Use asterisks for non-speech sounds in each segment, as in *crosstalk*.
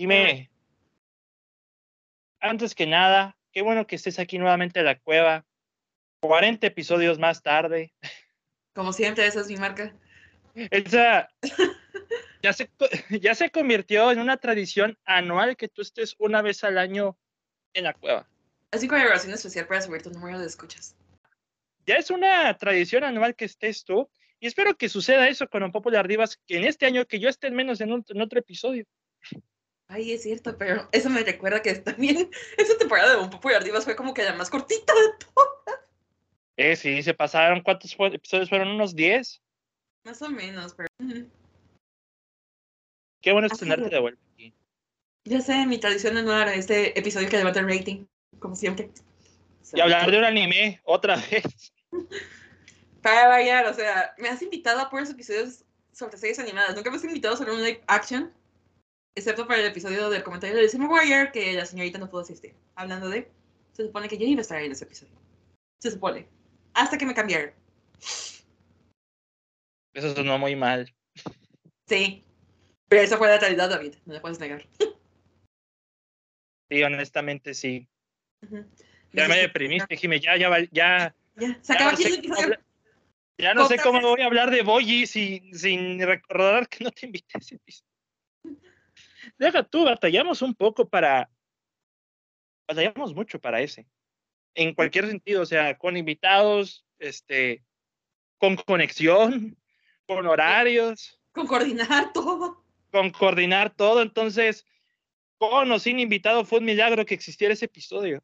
Dime, antes que nada, qué bueno que estés aquí nuevamente en la cueva. 40 episodios más tarde. Como siempre, esa es mi marca. Esa *laughs* ya se, ya se convirtió en una tradición anual que tú estés una vez al año en la cueva. Así como grabación especial para subir tu número de escuchas. Ya es una tradición anual que estés tú. Y espero que suceda eso con un Popular Divas, que en este año que yo esté menos en, en otro episodio. Ay, es cierto, pero eso me recuerda que también *laughs* esa temporada de Un Popular Divas fue como que la más cortita de todas. Eh, sí, se pasaron. ¿Cuántos episodios fueron? ¿Unos 10? Más o menos, pero. Qué bueno es tenerte de vuelta aquí. Ya sé, mi tradición anual, este episodio que levanta el rating, como siempre. Y hablar de un anime otra *laughs* vez. Para variar, o sea, me has invitado a puros episodios sobre series animadas. Nunca me has invitado sobre un live action, excepto para el episodio del comentario de Summer Warrior, que la señorita no pudo asistir. Hablando de, se supone que yo iba a estar ahí en ese episodio. Se supone. Hasta que me cambiaron. Eso sonó muy mal. Sí. Pero esa fue la realidad, David. No la puedes negar. Sí, honestamente sí. Uh -huh. Ya me deprimiste, Jimé. Ya, ya, ya. Ya, se acaba aquí el episodio. Ya no sé cómo voy a hablar de Boyi sin, sin recordar que no te invité a ese episodio. Deja tú, batallamos un poco para. Batallamos mucho para ese. En cualquier sentido, o sea, con invitados, este, con conexión, con horarios. Con coordinar *laughs* todo. Con coordinar todo. Entonces, con o sin invitado, fue un milagro que existiera ese episodio.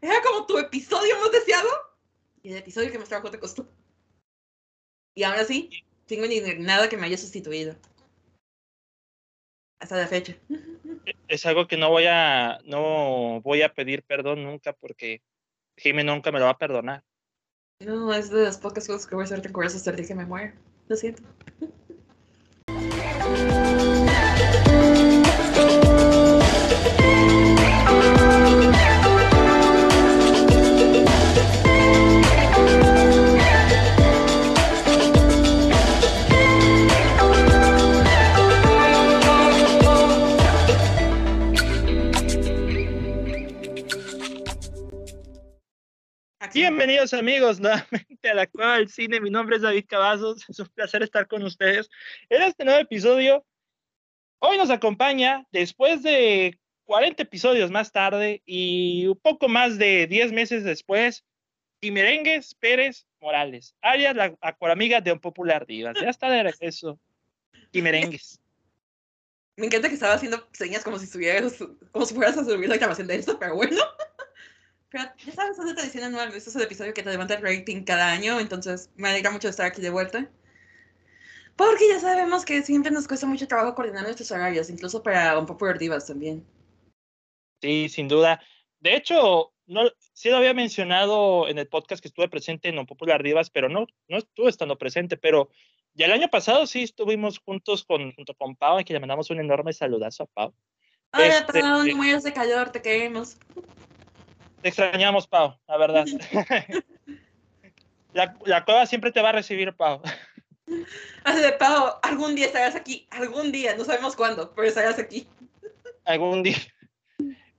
Era como tu episodio más deseado y el episodio que más trabajo te costó. Y ahora sí, tengo ni nada que me haya sustituido. Hasta la fecha. Es algo que no voy a, no voy a pedir perdón nunca porque Jimmy nunca me lo va a perdonar. No, es de las pocas cosas que voy a hacer recuerdos hasta el día que me muera. Lo siento. *laughs* Bienvenidos amigos *laughs* nuevamente a la Cueva del Cine. Mi nombre es David Cavazos. Es un placer estar con ustedes en este nuevo episodio. Hoy nos acompaña, después de 40 episodios más tarde y un poco más de 10 meses después, Merengues Pérez Morales, alias la acuaramiga de un popular divas. Ya está de regreso. Merengues. Me encanta que estaba haciendo señas como si estuvieras, como si fueras a subir la grabación de esto, pero bueno. Pero ya sabes, es una tradición anual. Este es el episodio que te levanta el rating cada año, entonces me alegra mucho estar aquí de vuelta. Porque ya sabemos que siempre nos cuesta mucho trabajo coordinar nuestros horarios, incluso para un Popular Divas también. Sí, sin duda. De hecho, no, sí lo había mencionado en el podcast que estuve presente en un Popular Divas, pero no, no estuve estando presente, pero ya el año pasado sí estuvimos juntos con, junto con Pau, y que le mandamos un enorme saludazo a Pau. Hola, este, perdón, no mueras de calor, te queremos. Te extrañamos, Pau, la verdad. *laughs* *laughs* la, la, cueva siempre te va a recibir, Pau. *laughs* Así de, Pau, algún día estarás aquí, algún día, no sabemos cuándo, pero estarás aquí. algún día.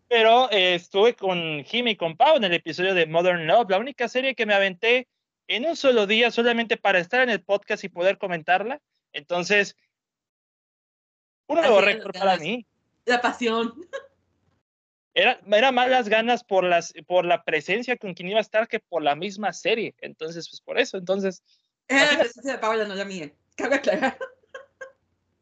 Pero eh, estuve con Jimmy y con Pau en el episodio de Modern Love, la única serie que me aventé en un solo día solamente para estar en el podcast y poder comentarla. Entonces, un nuevo récord para mí. La pasión. Era, era más las ganas por, las, por la presencia con quien iba a estar que por la misma serie. Entonces, pues por eso. Entonces. Era *laughs* la presencia de Paula, no la mía. Cabe aclarar.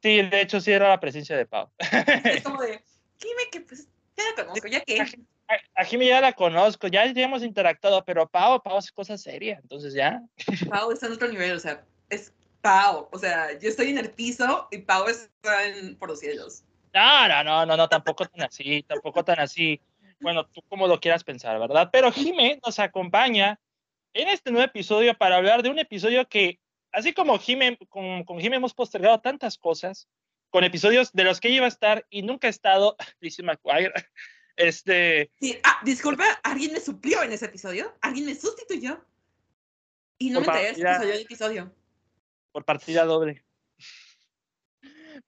Sí, de hecho, sí era la presencia de Pau. *laughs* Es como de, dime que pues ya la conozco, ya que. A, a Jimmy ya la conozco, ya, ya hemos interactuado, pero Pau, Pau es cosa seria, entonces ya. *laughs* Pau está en otro nivel, o sea, es Pau. O sea, yo estoy en el piso y Pau está en, por los cielos. No, no, no, no, no, tampoco tan así, tampoco tan así. Bueno, tú como lo quieras pensar, ¿verdad? Pero Jimé nos acompaña en este nuevo episodio para hablar de un episodio que, así como Jimé, con, con Jimé hemos postergado tantas cosas, con episodios de los que iba a estar y nunca ha estado, *laughs* Lizzie McGuire, este... Sí, ah, disculpa, ¿alguien me suplió en ese episodio? ¿Alguien me sustituyó? Y no me enteré de ese episodio. Por partida doble.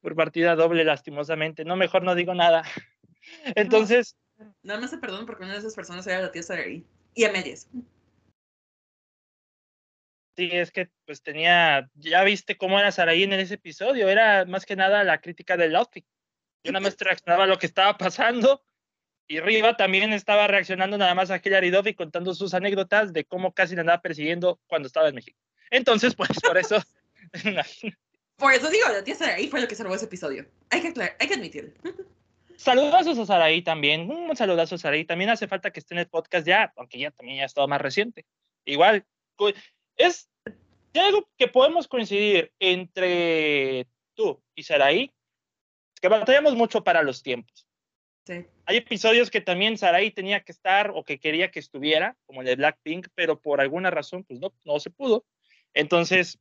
Por partida doble, lastimosamente. No, mejor no digo nada. *laughs* Entonces. Nada más se perdón porque una de esas personas era la tía Saraí. Y a medias. Sí, es que pues tenía, ya viste cómo era Saraí en ese episodio, era más que nada la crítica del outfit. Yo nada más reaccionaba a lo que estaba pasando y Riva también estaba reaccionando nada más a Hillary Duff y contando sus anécdotas de cómo casi le andaba persiguiendo cuando estaba en México. Entonces, pues por eso... *laughs* por eso digo, la tía Saraí fue lo que salvó ese episodio. Hay que, aclarar, hay que admitirlo. Saludazos a Saraí también. Un saludazo a Saraí. También hace falta que esté en el podcast ya, aunque ya también ya ha estado más reciente. Igual, es algo que podemos coincidir entre tú y Saraí, es que batallamos mucho para los tiempos. Sí. Hay episodios que también Saraí tenía que estar o que quería que estuviera, como el de Blackpink, pero por alguna razón, pues no, no se pudo. Entonces,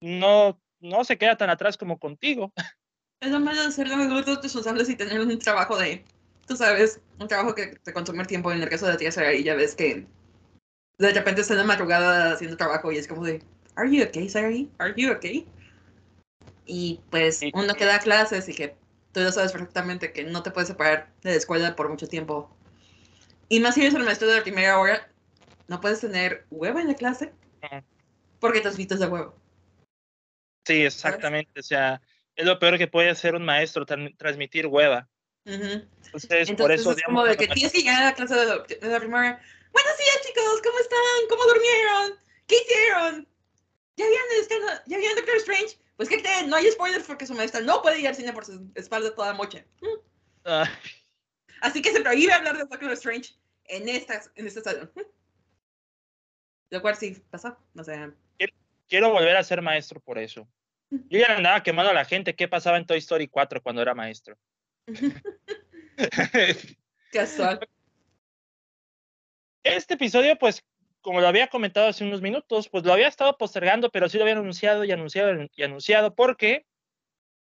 no, no se queda tan atrás como contigo. *laughs* Es lo malo de ser adultos responsables y tener un trabajo de, tú sabes, un trabajo que te consume tiempo. En el caso de la tía Saraí, ya ves que de repente está en la madrugada haciendo trabajo y es como de, ¿Are you okay, Sari? ¿Are you okay? Y pues uno que da clases y que tú lo sabes perfectamente que no te puedes separar de la escuela por mucho tiempo. Y más si eres el maestro de la primera hora, no puedes tener huevo en la clase porque te visto de huevo. Sí, exactamente. O sea, es lo peor que puede hacer un maestro, transmitir hueva. Entonces, por eso. Es como de que tienes que llegar a la clase de la, primera Buenos días, chicos, ¿cómo están? ¿Cómo durmieron? ¿Qué hicieron? ¿Ya vieron, ¿Ya vieron Doctor Strange? Pues que creen, no hay spoilers porque su maestra no puede ir al cine por su espalda toda mocha. Así que se prohíbe hablar de Doctor Strange en esta, en esta salón. Lo cual sí pasa. O sea. Quiero, volver a ser maestro por eso. Yo ya andaba quemando a la gente qué pasaba en Toy Story 4 cuando era maestro. *laughs* Casual. Este episodio, pues, como lo había comentado hace unos minutos, pues lo había estado postergando, pero sí lo había anunciado y anunciado y anunciado porque,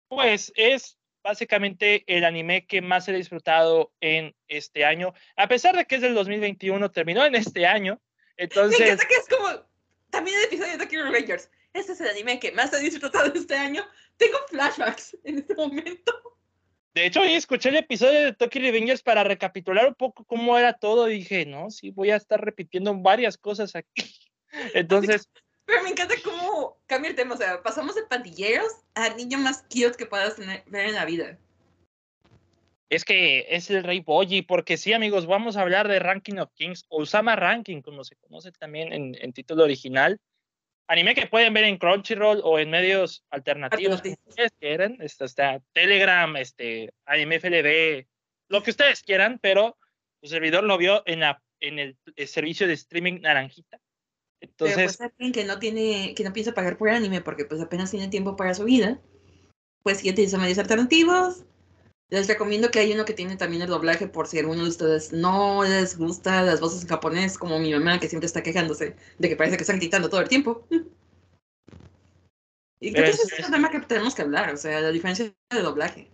pues, es básicamente el anime que más he disfrutado en este año, a pesar de que es del 2021, terminó en este año. Entonces. Me que es como también el episodio de Tokyo Rangers. Este es el anime que más he disfrutado este año. Tengo flashbacks en este momento. De hecho, hoy escuché el episodio de Tokyo Revengers para recapitular un poco cómo era todo dije, no, sí, voy a estar repitiendo varias cosas aquí. *laughs* Entonces... Pero me encanta cómo cambia el tema, o sea, pasamos de pandilleros al niño más cute que puedas tener, ver en la vida. Es que es el Rey Boji, porque sí, amigos, vamos a hablar de Ranking of Kings, o Usama Ranking, como se conoce también en, en título original. Anime que pueden ver en Crunchyroll o en medios alternativos que ustedes quieran, este, está Telegram, este, Anime FLB, lo que ustedes quieran, pero su servidor lo vio en, la, en el, servicio de streaming Naranjita. Entonces, pero pues alguien que no tiene, que no piensa pagar por anime porque pues apenas tiene tiempo para su vida, pues sí utiliza medios alternativos, les recomiendo que hay uno que tiene también el doblaje por si alguno de ustedes no les gusta las voces en japonés, como mi mamá que siempre está quejándose de que parece que están gritando todo el tiempo. *laughs* Y creo que ese es el tema que tenemos que hablar, o sea, la diferencia de doblaje.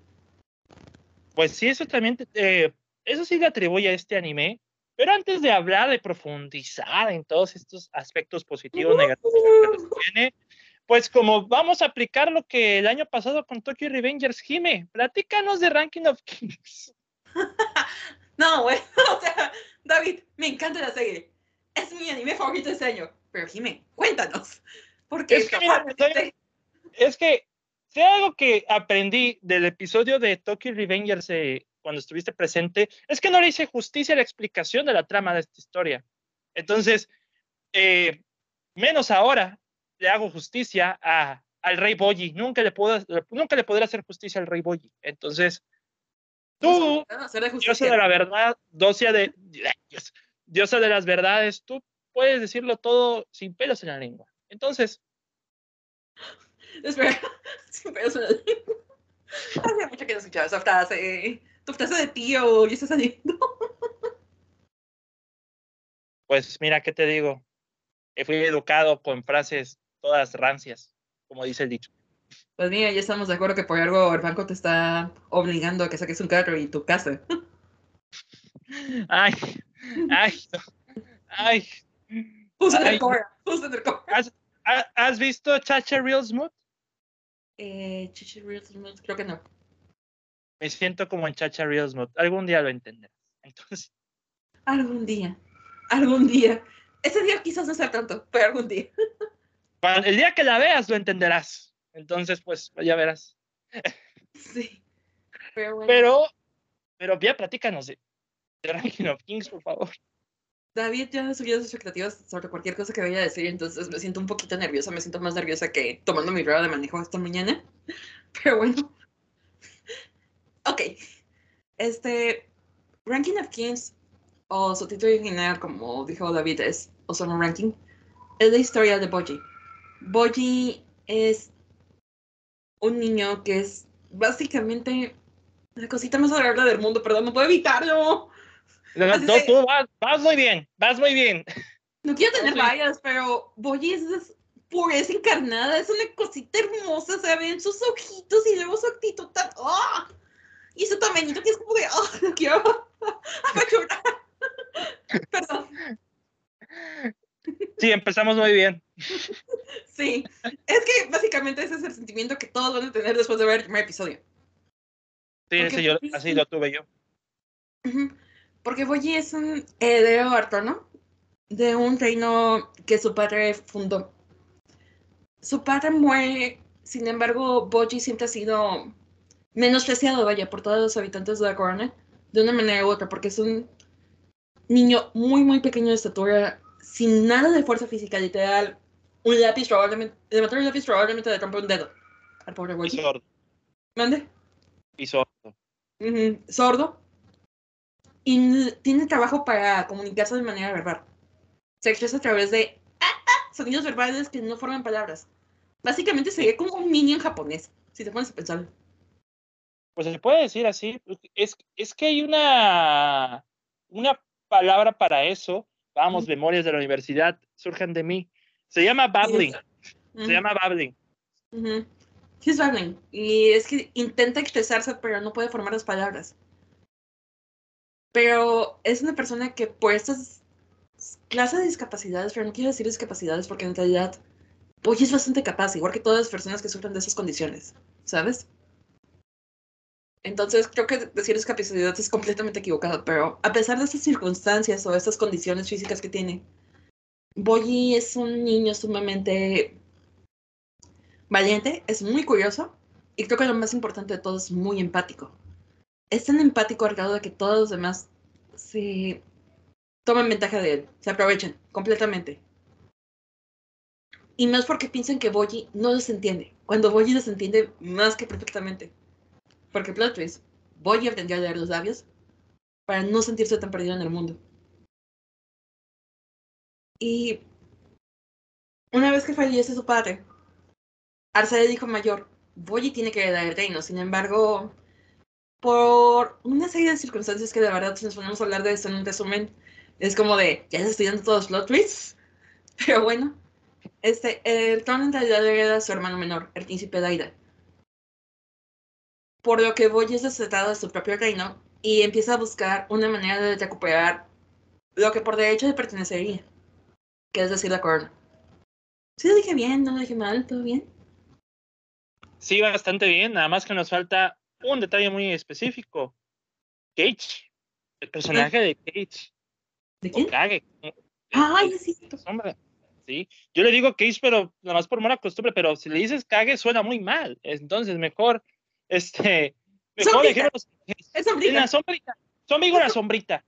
Pues sí, eso también, eh, eso sí le atribuye a este anime, pero antes de hablar, de profundizar en todos estos aspectos positivos, negativos que tiene, pues como vamos a aplicar lo que el año pasado con Tokyo Revengers, Jime, platícanos de Ranking of Kings. *laughs* no, güey, *laughs* o sea, David, me encanta la serie. Es mi anime favorito este año. Pero Jime, cuéntanos. Porque es que, es que si algo que aprendí del episodio de Tokyo Revengers eh, cuando estuviste presente, es que no le hice justicia a la explicación de la trama de esta historia. Entonces, eh, menos ahora, le hago justicia a, al rey Boyi. Nunca le, puedo, nunca le podré hacer justicia al rey Boyi. Entonces, tú, diosa de la verdad, diosa de, diosa de las verdades, tú puedes decirlo todo sin pelos en la lengua. Entonces. Espera, *laughs* sin pelos en la lengua. *laughs* Hace mucho que no escuchaba esa frase. Tu frase de tío, y está saliendo. *laughs* Pues mira, ¿qué te digo? Fui educado con frases todas rancias, como dice el dicho. Pues mira, ya estamos de acuerdo que por algo el banco te está obligando a que saques un carro y tu casa. Ay, ay, ay. Core, puse el ¿Has, ¿Has, visto Chacha Real Smooth? Eh, Chacha Reels Mod, creo que no. Me siento como en Chacha Reels Mod. Algún día lo entenderás. Entonces, Algún día. Algún día. Ese día quizás no sea tanto, pero algún día. El día que la veas lo entenderás. Entonces, pues ya verás. Sí. Pero bueno. Pero, pero ya platícanos de, de Ranking of Kings, por favor. David ya subió sus expectativas sobre cualquier cosa que vaya a decir, entonces me siento un poquito nerviosa, me siento más nerviosa que tomando mi rueda de manejo esta mañana. *laughs* Pero bueno. Ok. Este, Ranking of Kings, o su título original, como dijo David, es Ozono Ranking, es la historia de Boji. Boji es un niño que es básicamente la cosita más adorable del mundo, perdón, no puedo evitarlo. No, tú vas, vas muy bien, vas muy bien. No quiero tener Sí. vallas, pero Boyi es, es pureza encarnada, es una cosita hermosa, se ven sus ojitos y luego su actitud tan... ¡ah! Y su tamañito que es como de... ¡ah! no *laughs* quiero *laughs* apachurrar. *laughs* Perdón, Sí, empezamos muy bien. sí. Es que básicamente ese es el sentimiento que todos van a tener después de ver el primer episodio. Sí, ese yo- así sí. lo tuve yo. Porque Boyi es un heredero ¿no? de un reino que su padre fundó. Su padre muere, sin embargo, Boji siempre ha sido menospreciado, vaya, por todos los habitantes de la corona, de una manera u otra, porque es un niño muy, muy pequeño de estatura, sin nada de fuerza física, literal. Un lápiz probablemente, levantar un lápiz probablemente le rompe un dedo al pobre Y Boji. sordo. ¿Mande? Y sordo. Sordo y tiene trabajo para comunicarse de manera verbal. Se expresa a través de ah, ah, sonidos verbales que no forman palabras. Básicamente sería como un en japonés, si te pones a pensar. Pues se puede decir así. Es, es que hay una, una palabra para eso. Vamos, memorias de la universidad surgen de mí. Se llama babbling. Se llama babbling. Ujú. He's babbling. Y es que intenta expresarse, pero no puede formar las palabras. Pero es una persona que por estas clases de discapacidades, pero no quiero decir discapacidades porque en realidad Boy es bastante capaz, igual que todas las personas que sufren de esas condiciones, ¿sabes? Entonces creo que decir discapacidad es completamente equivocado, pero a pesar de esas circunstancias o estas condiciones físicas que tiene, Boyi es un niño sumamente valiente, es muy curioso y creo que lo más importante de todo es muy empático. Es tan empático al grado de que todos los demás se toman ventaja de él, se aprovechen completamente. Y más porque piensan que Boyi no los entiende, cuando Boyi los entiende más que perfectamente. Porque plot twist, Boyi aprendió a leer los labios para no sentirse tan perdido en el mundo. Y una vez que fallece su padre, Arce le dijo mayor, Boyi tiene que heredar el reino. Sin embargo, por una serie de circunstancias que de verdad, si nos ponemos a hablar de esto en un resumen, es como de, ya les estoy todos los twists. *laughs* Pero bueno, este, el trono en realidad era su hermano menor, el príncipe Daida. Por lo que Boyi es desatado de su propio reino y empieza a buscar una manera de recuperar lo que por derecho le pertenecería, que es decir, la corona. ¿Sí lo dije bien? ¿No lo dije mal? ¿Todo bien? Sí, bastante bien. Nada más que nos falta un detalle muy específico. Cage. El personaje de Cage. ¿De quién? Kage. Ay, cierto. Hombre, sí. Yo le digo Cage, pero nada más por mala costumbre, pero si le dices Kage suena muy mal. Entonces, mejor, este, *laughs* mejor Sombrita. dejémonos Es sombrita. la sombrita. Su amigo la sombrita.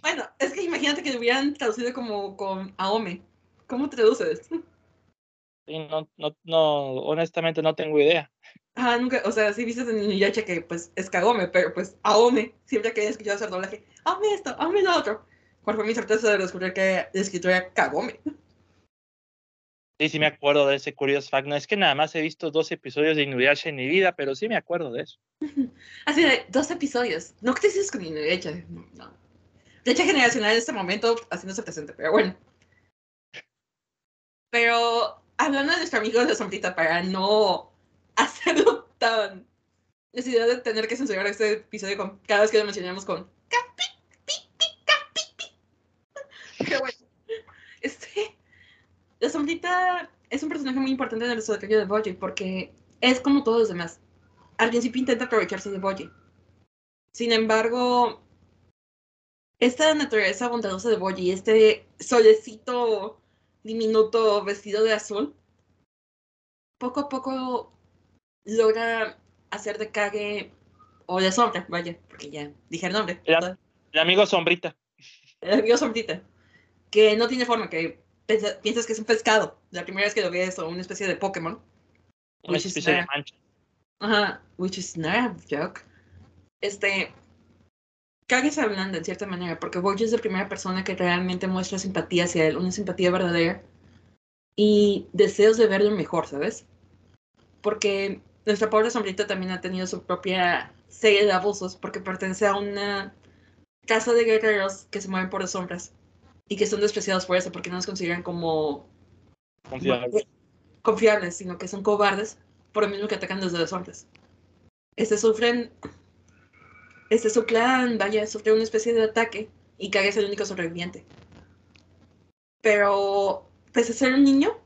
Bueno, es que imagínate que lo hubieran traducido como con Aome. ¿Cómo traduces? Sí, no, no, no, honestamente no tengo idea. Ah, nunca, o sea, sí viste en Inuyasha que pues es Kagome, pero pues Aome, siempre que he escuchado hacer doblaje, Aome esto, Aome lo otro. ¿Cuál fue mi sorpresa de descubrir que el escritor era Kagome? Sí, sí me acuerdo de ese Curious Fact. No es que nada más he visto dos episodios de Inuyasha en mi vida, pero sí me acuerdo de eso. *laughs* Así de, dos episodios. No que te con Inuyasha, no. Brecha generacional en este momento haciéndose presente, pero bueno. Pero hablando de nuestro amigo de sombrita para no *laughs* hacerlo tan necesidad de tener que censurar este episodio con cada vez que lo mencionamos con la sombrita es un personaje muy importante en el desarrollo de Bojack porque es como todos los demás. Al principio intenta aprovecharse de Boji. Sin embargo, esta naturaleza bondadosa de Boji, este solecito diminuto vestido de azul, poco a poco logra hacer de Kage o de sombra, vaya, porque ya dije el nombre. El, el amigo sombrita. El amigo sombrita. Que no tiene forma, que piensas que es un pescado. La primera vez que lo ves o una especie de Pokémon. Una especie de mancha. Ajá, which is not a joke. Este. Kage se hablando en cierta manera, porque Boji es la primera persona que realmente muestra simpatía hacia él, una simpatía verdadera y deseos de verlo mejor, ¿sabes? Porque nuestra pobre sombrita también ha tenido su propia serie de abusos, porque pertenece a una casa de guerreros que se mueven por las sombras y que son despreciados por eso, porque no nos consideran como confiables, confiables sino que son cobardes por lo mismo que atacan desde las sombras. Este sufren, este su clan, vaya, sufre una especie de ataque y Kage es el único sobreviviente. Pero, pese a ser un niño,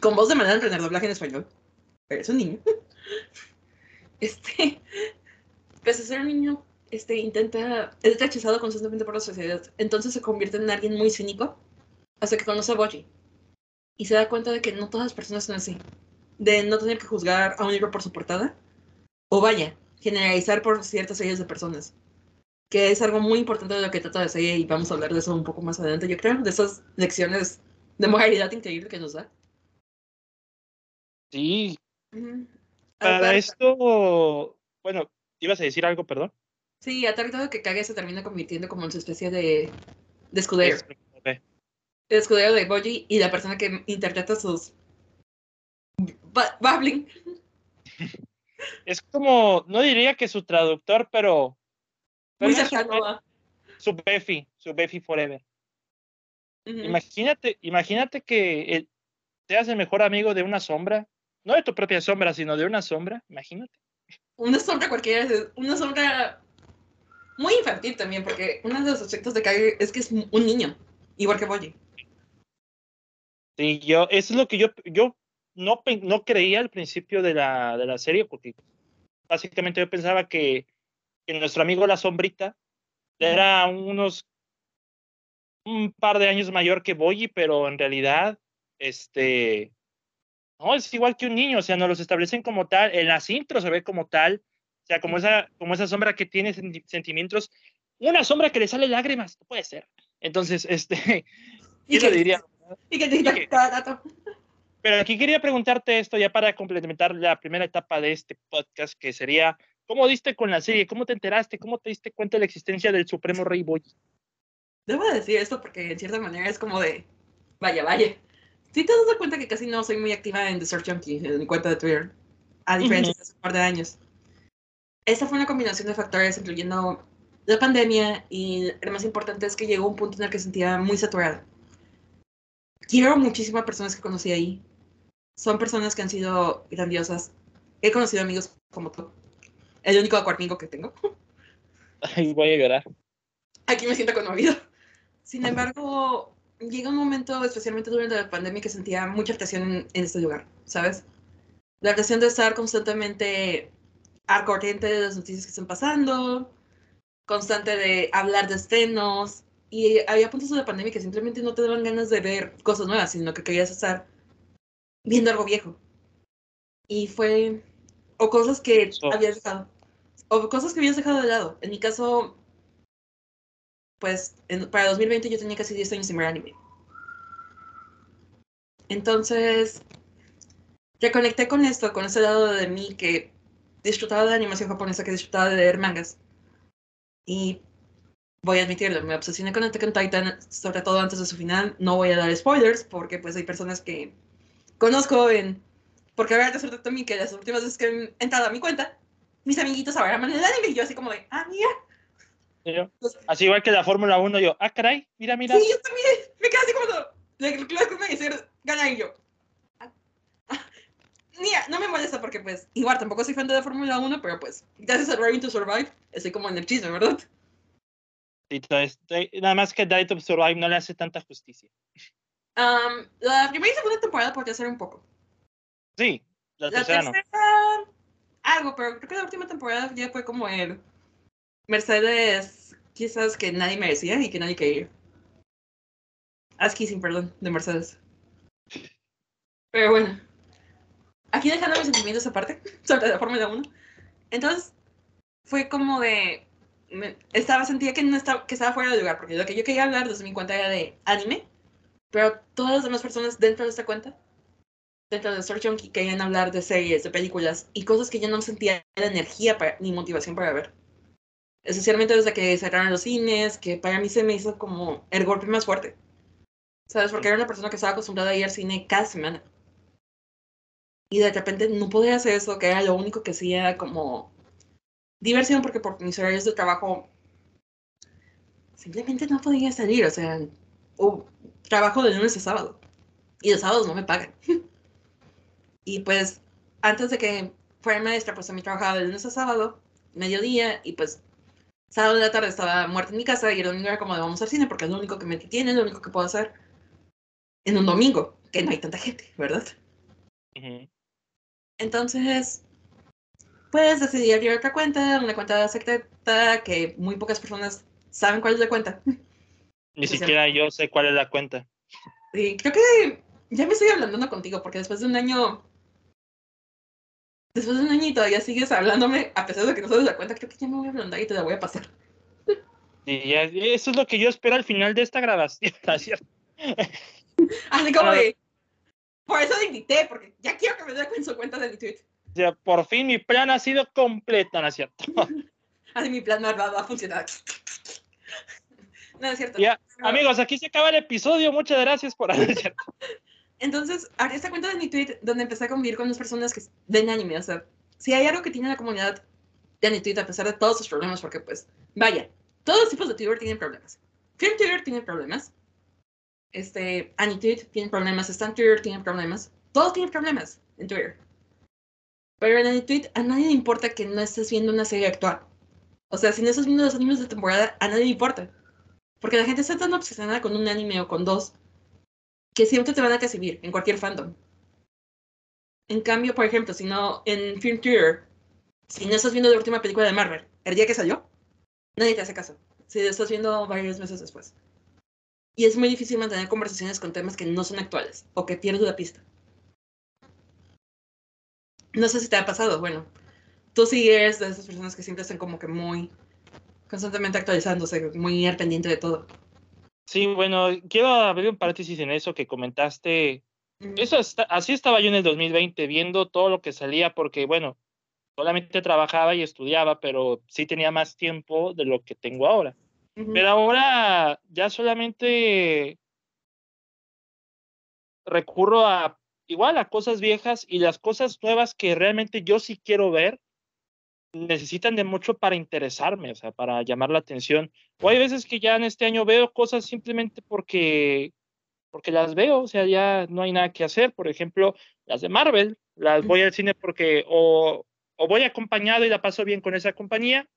con voz de manera de doblaje en español, pero es un niño. *laughs* Este, pese a ser un niño, este, intenta, es rechazado constantemente por la sociedad. Entonces se convierte en alguien muy cínico hasta que conoce a Boji. Y se da cuenta de que no todas las personas son así. De no tener que juzgar a un libro por su portada. O vaya, generalizar por ciertas series de personas. Que es algo muy importante de lo que trata de serie y vamos a hablar de eso un poco más adelante, yo creo. De esas lecciones de moralidad increíble que nos da. Sí. Para esto, bueno, ibas a decir algo, perdón. Sí, a tal grado que Kage se termina convirtiendo como en su especie de, de escudero. El escudero de Boji y la persona que interpreta sus babbling. Es como, no diría que su traductor, pero... Muy cercano Su Befi, su Befi Forever. Imagínate, imagínate que seas el mejor amigo de una sombra, no de tu propia sombra, sino de una sombra, imagínate. Una sombra cualquiera, una sombra muy infantil también, porque uno de los aspectos de Kage es que es un niño, igual que Boji. Sí, yo, eso es lo que yo, yo no, no creía al principio de la, de la serie, porque básicamente yo pensaba que, que nuestro amigo La Sombrita era unos un par de años mayor que Boyi, pero en realidad, este, no, es igual que un niño, o sea, nos los establecen como tal, en las intros se ve como tal, sea, como esa, como esa sombra que tiene sentimientos, una sombra que le sale lágrimas, no puede ser. Entonces, este, *laughs* y que, diría. Y que te cada dato. Pero aquí quería preguntarte esto ya para complementar la primera etapa de este podcast, que sería, ¿cómo diste con la serie? ¿Cómo te enteraste? ¿Cómo te diste cuenta de la existencia del Supremo Rey Boy? Debo decir esto porque en cierta manera es como de, vaya, vaya. Si te das cuenta que casi no soy muy activa en The Search Junkie, en mi cuenta de Twitter, a diferencia de hace un par de años esta fue una combinación de factores, incluyendo la pandemia y lo más importante es que llegó un punto en el que sentía muy saturada. Quiero muchísimas personas que conocí ahí. Son personas que han sido grandiosas. He conocido amigos como tú. El único acuartingo que tengo. *laughs* Ay, voy a llorar. Aquí me siento conmovido. Sin embargo, llega un momento, especialmente durante la pandemia, que sentía mucha presión en, en este lugar, ¿sabes? La presión de estar constantemente al corriente de las noticias que están pasando, constante de hablar de estrenos, y había puntos de la pandemia que simplemente no te daban ganas de ver cosas nuevas, sino que querías estar viendo algo viejo. Y fue, o cosas que habías dejado, o cosas que habías dejado de lado. En mi caso, pues para 2020 yo tenía casi 10 años sin ver anime. Entonces, reconecté con esto, con ese lado de mí que disfrutaba de animación japonesa que disfrutaba de leer mangas. Y voy a admitirlo, me obsesioné con Attack on Titan, sobre todo antes de su final. No voy a dar spoilers porque pues hay personas que conozco en... Porque ahora resulta también que las últimas veces que he entrado a mi cuenta, mis amiguitos ahora aman el anime y yo así como de, ah, mira. así igual que la Fórmula 1, yo, ah, caray, mira, mira. Sí, yo también, me quedé así como, le, gana y yo, Mira, no me molesta porque, pues, igual tampoco soy fan de la Fórmula 1, pero pues, gracias a Driving to Survive, estoy como en el chisme, ¿verdad? Sí, nada más que Drive to Survive no le hace tanta justicia. Um, la primera y segunda temporada podría ser un poco. Sí, La, La tercera, no. algo, pero creo que la última temporada ya fue como el Mercedes, quizás que nadie merecía y que nadie quería. Asky, sin perdón, de Mercedes. Pero bueno, aquí dejando mis sentimientos aparte *laughs* sobre la Fórmula 1. Entonces, fue como de. me- estaba, sentía que, no estaba, que estaba fuera de lugar, porque lo que yo quería hablar desde mi cuenta era de anime, pero todas las demás personas dentro de esta cuenta dentro de Search Junkie querían hablar de series, de películas y cosas que yo no sentía la energía para- ni motivación para ver. Especialmente desde que cerraron los cines, que para mí se me hizo como el golpe más fuerte. ¿Sabes? Porque era una persona que estaba acostumbrada a ir al cine cada semana. Y de repente no podía hacer eso, que era lo único que hacía como diversión, porque por mis horarios de trabajo simplemente no podía salir. O sea, trabajo de lunes a sábado. Y los sábados no me pagan. *laughs* Y pues, antes de que fuera maestra, pues mí trabajaba de lunes a sábado, mediodía, y pues, sábado de la tarde estaba muerta en mi casa y el domingo era como de vamos al cine porque es lo único que me tiene, lo único que puedo hacer en un domingo, que no hay tanta gente, ¿verdad? Ujú. Entonces, pues decidí abrir otra cuenta, una cuenta secreta que muy pocas personas saben cuál es la cuenta. Ni Sí, sí. siquiera yo sé cuál es la cuenta. Y creo que ya me estoy hablando contigo porque después de un año, después de un año y todavía sigues hablándome, a pesar de que no sabes la cuenta, creo que ya me voy a ablandar y te la voy a pasar. Y eso es lo que yo espero al final de esta grabación, *laughs* ¿no es cierto? Así como Ah. de, por eso le invité, porque ya quiero que me dé con su cuenta de mi tweet. Sea, por fin mi plan ha sido completo, ¿no es cierto? *laughs* Así mi plan malvado va a funcionar. *laughs* No es cierto. Ya, amigos, aquí se acaba el episodio. Muchas gracias por haber. *laughs* Entonces, abrí esta cuenta de mi tweet donde empecé a convivir con las personas que ven anime. O sea, si hay algo que tiene la comunidad de mi tweet, a pesar de todos sus problemas, porque pues, vaya, todos los tipos de Twitter tienen problemas. Film Twitter tiene problemas. Este, AniTweet tiene problemas. Stan Twitter tiene problemas. Todos tienen problemas en Twitter. Pero en AniTweet a nadie le importa que no estés viendo una serie actual. O sea, si no estás viendo los animes de temporada, a nadie le importa. Porque la gente está tan obsesionada con un anime o con dos que siempre te van a recibir en cualquier fandom. En cambio, por ejemplo, si no, en Film Twitter, si no estás viendo la última película de Marvel, el día que salió, nadie te hace caso. Si la estás viendo varios meses después. Y es muy difícil mantener conversaciones con temas que no son actuales o que pierdes la pista. No sé si te ha pasado, bueno, tú sí eres de esas personas que siempre están como que muy constantemente actualizándose, muy al pendiente de todo. Sí, bueno, quiero abrir un paréntesis en eso que comentaste. Mm, Eso está- así estaba yo en el 2020, viendo todo lo que salía, porque, bueno, solamente trabajaba y estudiaba, pero sí tenía más tiempo de lo que tengo ahora. Pero ahora ya solamente recurro a igual a cosas viejas y las cosas nuevas que realmente yo sí quiero ver necesitan de mucho para interesarme, o sea, para llamar la atención. O hay veces que ya en este año veo cosas simplemente porque porque las veo, o sea, ya no hay nada que hacer. Por ejemplo, las de Marvel, las voy al cine porque o, o voy acompañado y la paso bien con esa compañía.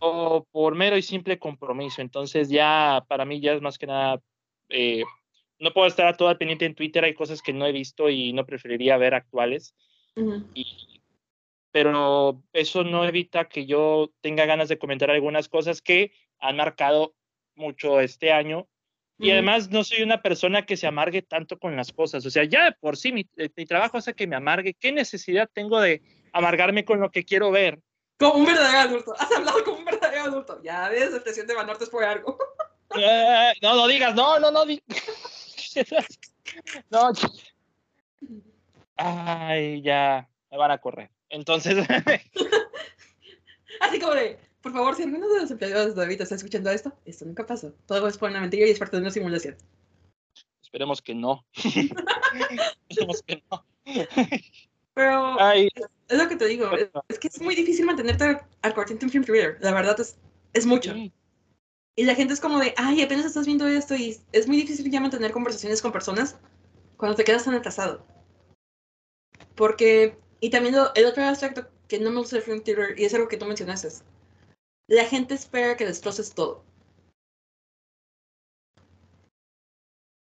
O por mero y simple compromiso. Entonces ya para mí ya es más que nada, eh, no puedo estar a todo al pendiente en Twitter, hay cosas que no he visto y no preferiría ver actuales, y, pero eso no evita que yo tenga ganas de comentar algunas cosas que han marcado mucho este año. Y además no soy una persona que se amargue tanto con las cosas. O sea, ya por sí mi, eh, mi trabajo hace que me amargue. ¿Qué necesidad tengo de amargarme con lo que quiero ver? Como un verdadero adulto. Has hablado como un verdadero adulto. Ya ves, la de Banorte es por algo. *laughs* Eh, no, no digas, no, no, no. di- *laughs* no. Ay, ya, me van a correr. Entonces, *laughs* Así como de, por favor, si alguno de los empleados de David está escuchando esto, esto nunca pasó. Todo es por una mentira y es parte de una simulación. esperemos que no. esperemos que no. Pero Ay, es lo que te digo, es, es que es muy difícil mantenerte al corriente en Film Twitter. La verdad es, es mucho. sí. Y la gente es como de, ay, apenas estás viendo esto y es muy difícil ya mantener conversaciones con personas cuando te quedas tan atrasado. Porque, y también lo- el otro aspecto que no me gusta de Film Twitter, y es algo que tú mencionaste, es, la gente espera que destroces todo.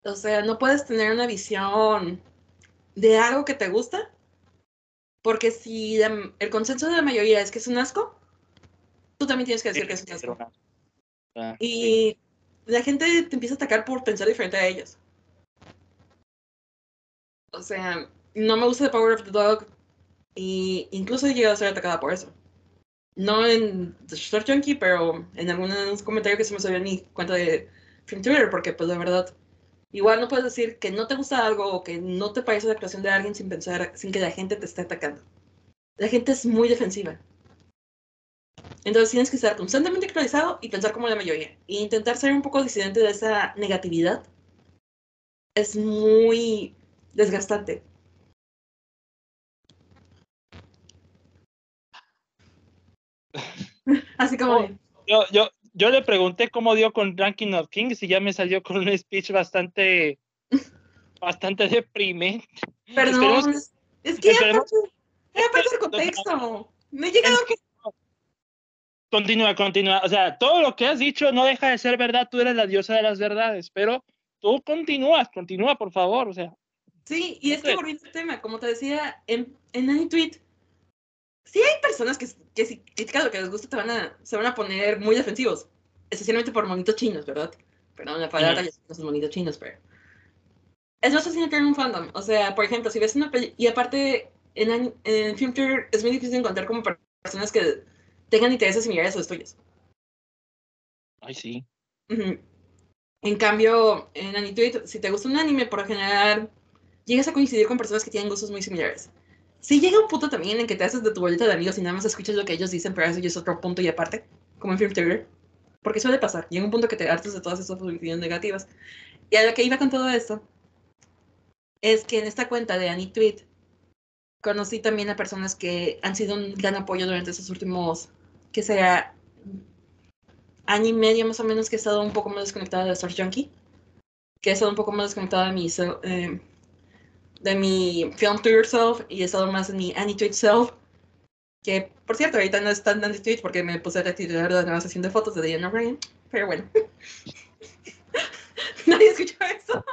O sea, no puedes tener una visión de algo que te gusta Porque si el consenso de la mayoría es que es un asco, tú también tienes que decir que es un asco. Ah, y la gente te empieza a atacar por pensar diferente a ellos. O sea, no me gusta The Power of the Dog y incluso he llegado a ser atacada por eso. No en The Short Junkie, pero en algunos comentarios que se me salió en mi cuenta de Film Twitter, porque pues la verdad, igual no puedes decir que no te gusta algo o que no te parece la actuación de alguien sin pensar, sin que la gente te esté atacando. La gente es muy defensiva. Entonces tienes que estar constantemente actualizado y pensar como la mayoría. E intentar ser un poco disidente de esa negatividad es muy desgastante. *laughs* Así como... Oh, yo, yo, yo le pregunté cómo dio con Ranking of Kings y ya me salió con un speech bastante, *laughs* bastante deprimente. Perdón, es que era parte, del contexto. Me he llegado... Continúa, continúa. O sea, todo lo que has dicho no deja de ser verdad. Tú eres la diosa de las verdades, pero tú continúas, continúa, por favor. O sea. Sí, y es que volviendo al tema, como te decía, en, en tweet, sí hay personas que, que si criticas lo que les gusta te van a, se van a poner muy defensivos, especialmente por monitos chinos, ¿verdad? Perdón la palabra, ya son monitos chinos, pero... Es más fácil tener un fandom. O sea, por ejemplo, si ves una película... Y aparte, en, en Film es muy difícil encontrar como personas que tengan intereses similares a los tuyos. Ay, sí. En cambio, en Anituit, si te gusta un anime, por lo general, llegas a coincidir con personas que tienen gustos muy similares. Sí llega un punto también en que te haces de tu bolita de amigos y nada más escuchas lo que ellos dicen, pero eso ya es otro punto y aparte, como en Film Theater. Porque suele pasar. Llega un punto que te hartas de todas esas opiniones negativas. Y a lo que iba con todo esto es que en esta cuenta de Anituit conocí también a personas que han sido un gran apoyo durante esos últimos que sea año y medio más o menos que he estado un poco más desconectada de Star Junkie, que he estado un poco más desconectada de mi, eh, de mi Film to Yourself y he estado más en mi Annie Tweet Self, que por cierto ahorita no es tan Annie Tweet porque me puse a retirar la nueva sesión de fotos de Diana Ryan, pero bueno. *laughs* Nadie escuchó eso.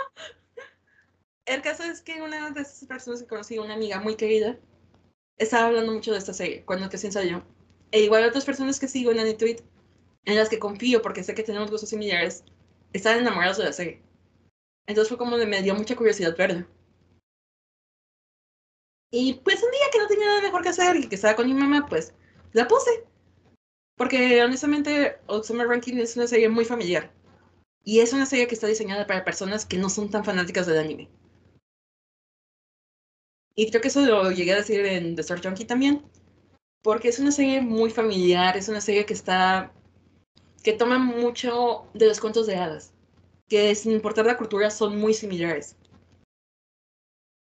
El caso es que una de esas personas que conocí, una amiga muy querida, estaba hablando mucho de esta serie cuando que se e igual otras personas que sigo en Anituit, en las que confío porque sé que tenemos gustos similares, están enamorados de la serie. Entonces fue como de me dio mucha curiosidad verla. Y pues un día que no tenía nada mejor que hacer y que estaba con mi mamá, pues la puse. Porque honestamente, Old Summer Ranking es una serie muy familiar. Y es una serie que está diseñada para personas que no son tan fanáticas del anime. Y creo que eso lo llegué a decir en The Star Junkie también porque es una serie muy familiar, es una serie que está, que toma mucho de los cuentos de hadas, que sin importar la cultura son muy similares.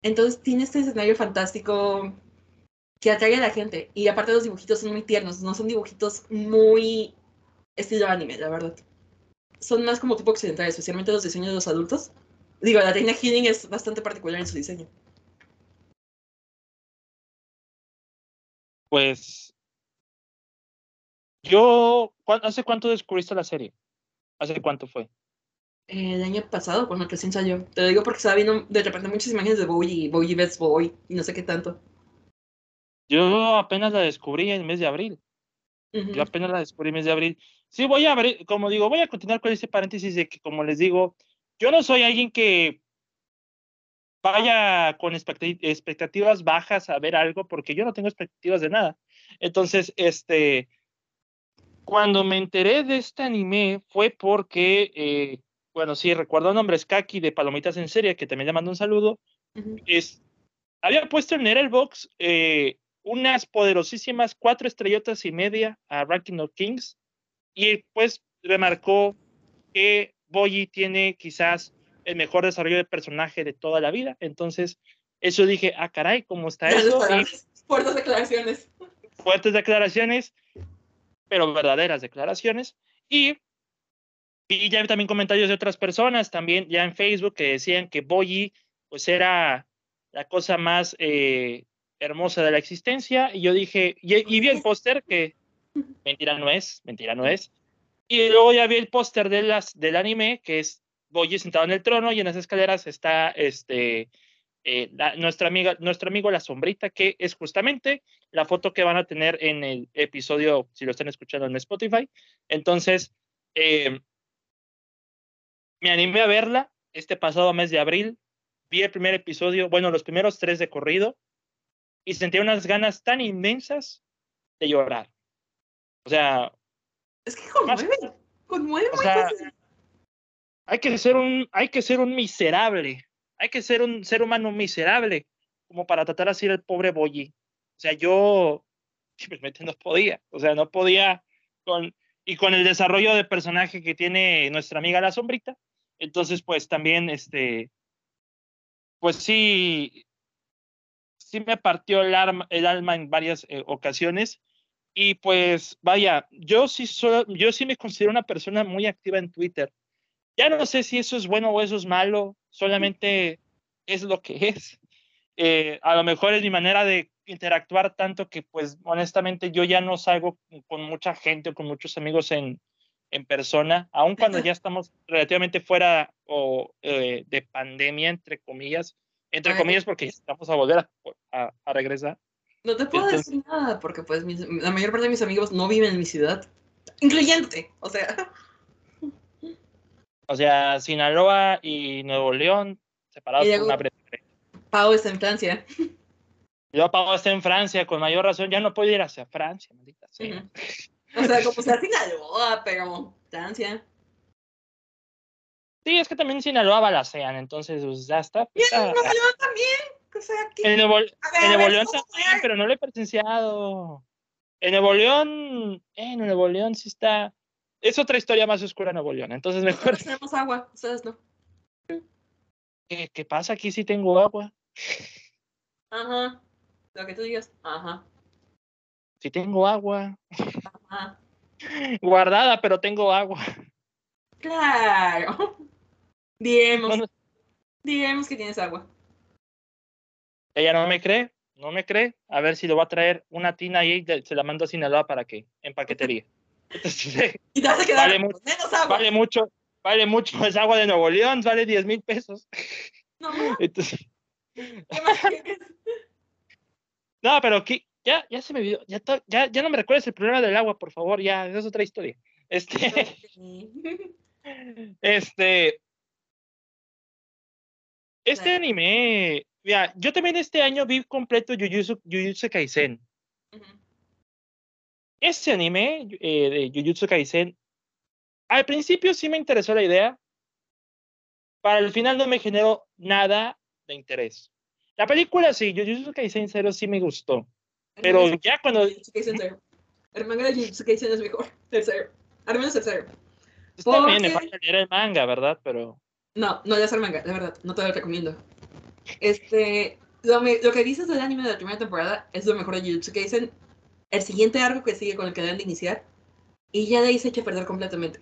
Entonces tiene este escenario fantástico que atrae a la gente. Y aparte los dibujitos son muy tiernos, no son dibujitos muy estilo anime, la verdad. Son más como tipo occidental, especialmente los diseños de los adultos. Digo, la Reina Healing es bastante particular en su diseño. Pues yo, ¿hace cuánto descubriste la serie? ¿Hace cuánto fue? El año pasado, cuando recién salió. Te lo digo porque estaba viendo de repente muchas imágenes de Bowie y Bowie Best Boy y no sé qué tanto. Yo apenas la descubrí en el mes de abril. Yo apenas la descubrí en el mes de abril. Sí, voy a abrir, como digo, voy a continuar con ese paréntesis de que, como les digo, yo no soy alguien que vaya con expectativas bajas a ver algo porque yo no tengo expectativas de nada. Entonces, este, cuando me enteré de este anime fue porque, eh, bueno, sí, recuerdo el nombre, es Kaki de Palomitas en Serie, que también le mando un saludo. es, había puesto en el Box eh, unas poderosísimas cuatro estrellotas y media a Ranking of Kings y pues remarcó que Boyi tiene quizás el mejor desarrollo de personaje de toda la vida. Entonces, eso dije, ah, caray, ¿cómo está eso? fuertes declaraciones. Fuertes declaraciones, pero verdaderas declaraciones. Y, y ya también comentarios de otras personas, también ya en Facebook, que decían que Boyi, pues era la cosa más eh, hermosa de la existencia. Y yo dije, y, vi el póster que *laughs* mentira no es, mentira no es. Y luego ya vi el póster de del anime, que es Boyi sentado en el trono y en las escaleras está este eh, nuestra amiga, nuestro amigo La Sombrita, que es justamente la foto que van a tener en el episodio, si lo están escuchando en Spotify. Entonces, eh, me animé a verla este pasado mes de abril. Vi el primer episodio, bueno, los primeros tres de corrido, y sentí unas ganas tan inmensas de llorar. O sea. Es que conmueve, conmueve. O sea, hay que ser un, hay que ser un miserable hay que ser un ser humano miserable como para tratar así al pobre Boyi. O sea, yo simplemente no podía, o sea, no podía con, y con el desarrollo de personaje que tiene nuestra amiga la sombrita, entonces pues también, este, pues sí, sí me partió el, el alma en varias eh, ocasiones y pues vaya, yo sí, yo sí me considero una persona muy activa en Twitter. Ya no sé si eso es bueno o eso es malo, solamente es lo que es. Eh, a lo mejor es mi manera de interactuar tanto que pues honestamente yo ya no salgo con mucha gente o con muchos amigos en, en persona, aun cuando ya estamos relativamente fuera o, eh, de pandemia, entre comillas, entre comillas porque estamos a volver a, a, regresar. No te puedo decir nada porque pues la mayor parte de mis amigos no viven en mi ciudad, incluyente, o sea. O sea, Sinaloa y Nuevo León separados por una breve. Pau está en Francia. Yo Pau está en Francia, con mayor razón. Ya no puedo ir hacia Francia, maldita sea. O sea, como sea Sinaloa, pero Francia. Sí, es que también Sinaloa balacean, entonces pues, ya está. y en Nuevo León también. O sea, aquí... En Nuevo, León también, pero no lo he presenciado. En Nuevo León, en Nuevo León sí está es otra historia más oscura en Nuevo León. Entonces mejor. *laughs* tenemos agua, ustedes no. ¿Qué, pasa? Aquí sí tengo agua. Ajá. Lo que tú digas. Ajá. Sí tengo agua. Guardada, pero tengo agua. Claro. *laughs* Digamos. Digamos que tienes agua. Ella no me cree, no me cree. A ver si lo va a traer una tina y se la mando a Sinaloa para que en paquetería. *laughs* y te vas a quedar vale mucho, menos agua. Vale mucho, vale mucho, es agua de Nuevo León, vale 10 mil pesos. No, *laughs* Entonces, no, pero aquí, ya, ya se me olvidó, ya, ya, ya no me recuerdes el problema del agua, por favor, ya, es otra historia. Este, *laughs* *laughs* este, este anime, mira, yo también este año vi completo Jujutsu, Jujutsu Kaisen. Ese anime eh, de Jujutsu Kaisen, al principio sí me interesó la idea, para el final no me generó nada de interés. La película sí, Jujutsu Kaisen 0 sí me gustó, pero ya cuando... El manga de Jujutsu Kaisen es mejor, tercero, al menos tercero. Está bien, me falta leer el manga, ¿verdad? Pero... No, no leas el manga, de verdad, no te lo recomiendo. Este, lo, lo que dices del anime de la primera temporada es lo mejor de Jujutsu Kaisen el siguiente arco que sigue con el que deben de iniciar, y ya de ahí se echa a perder completamente.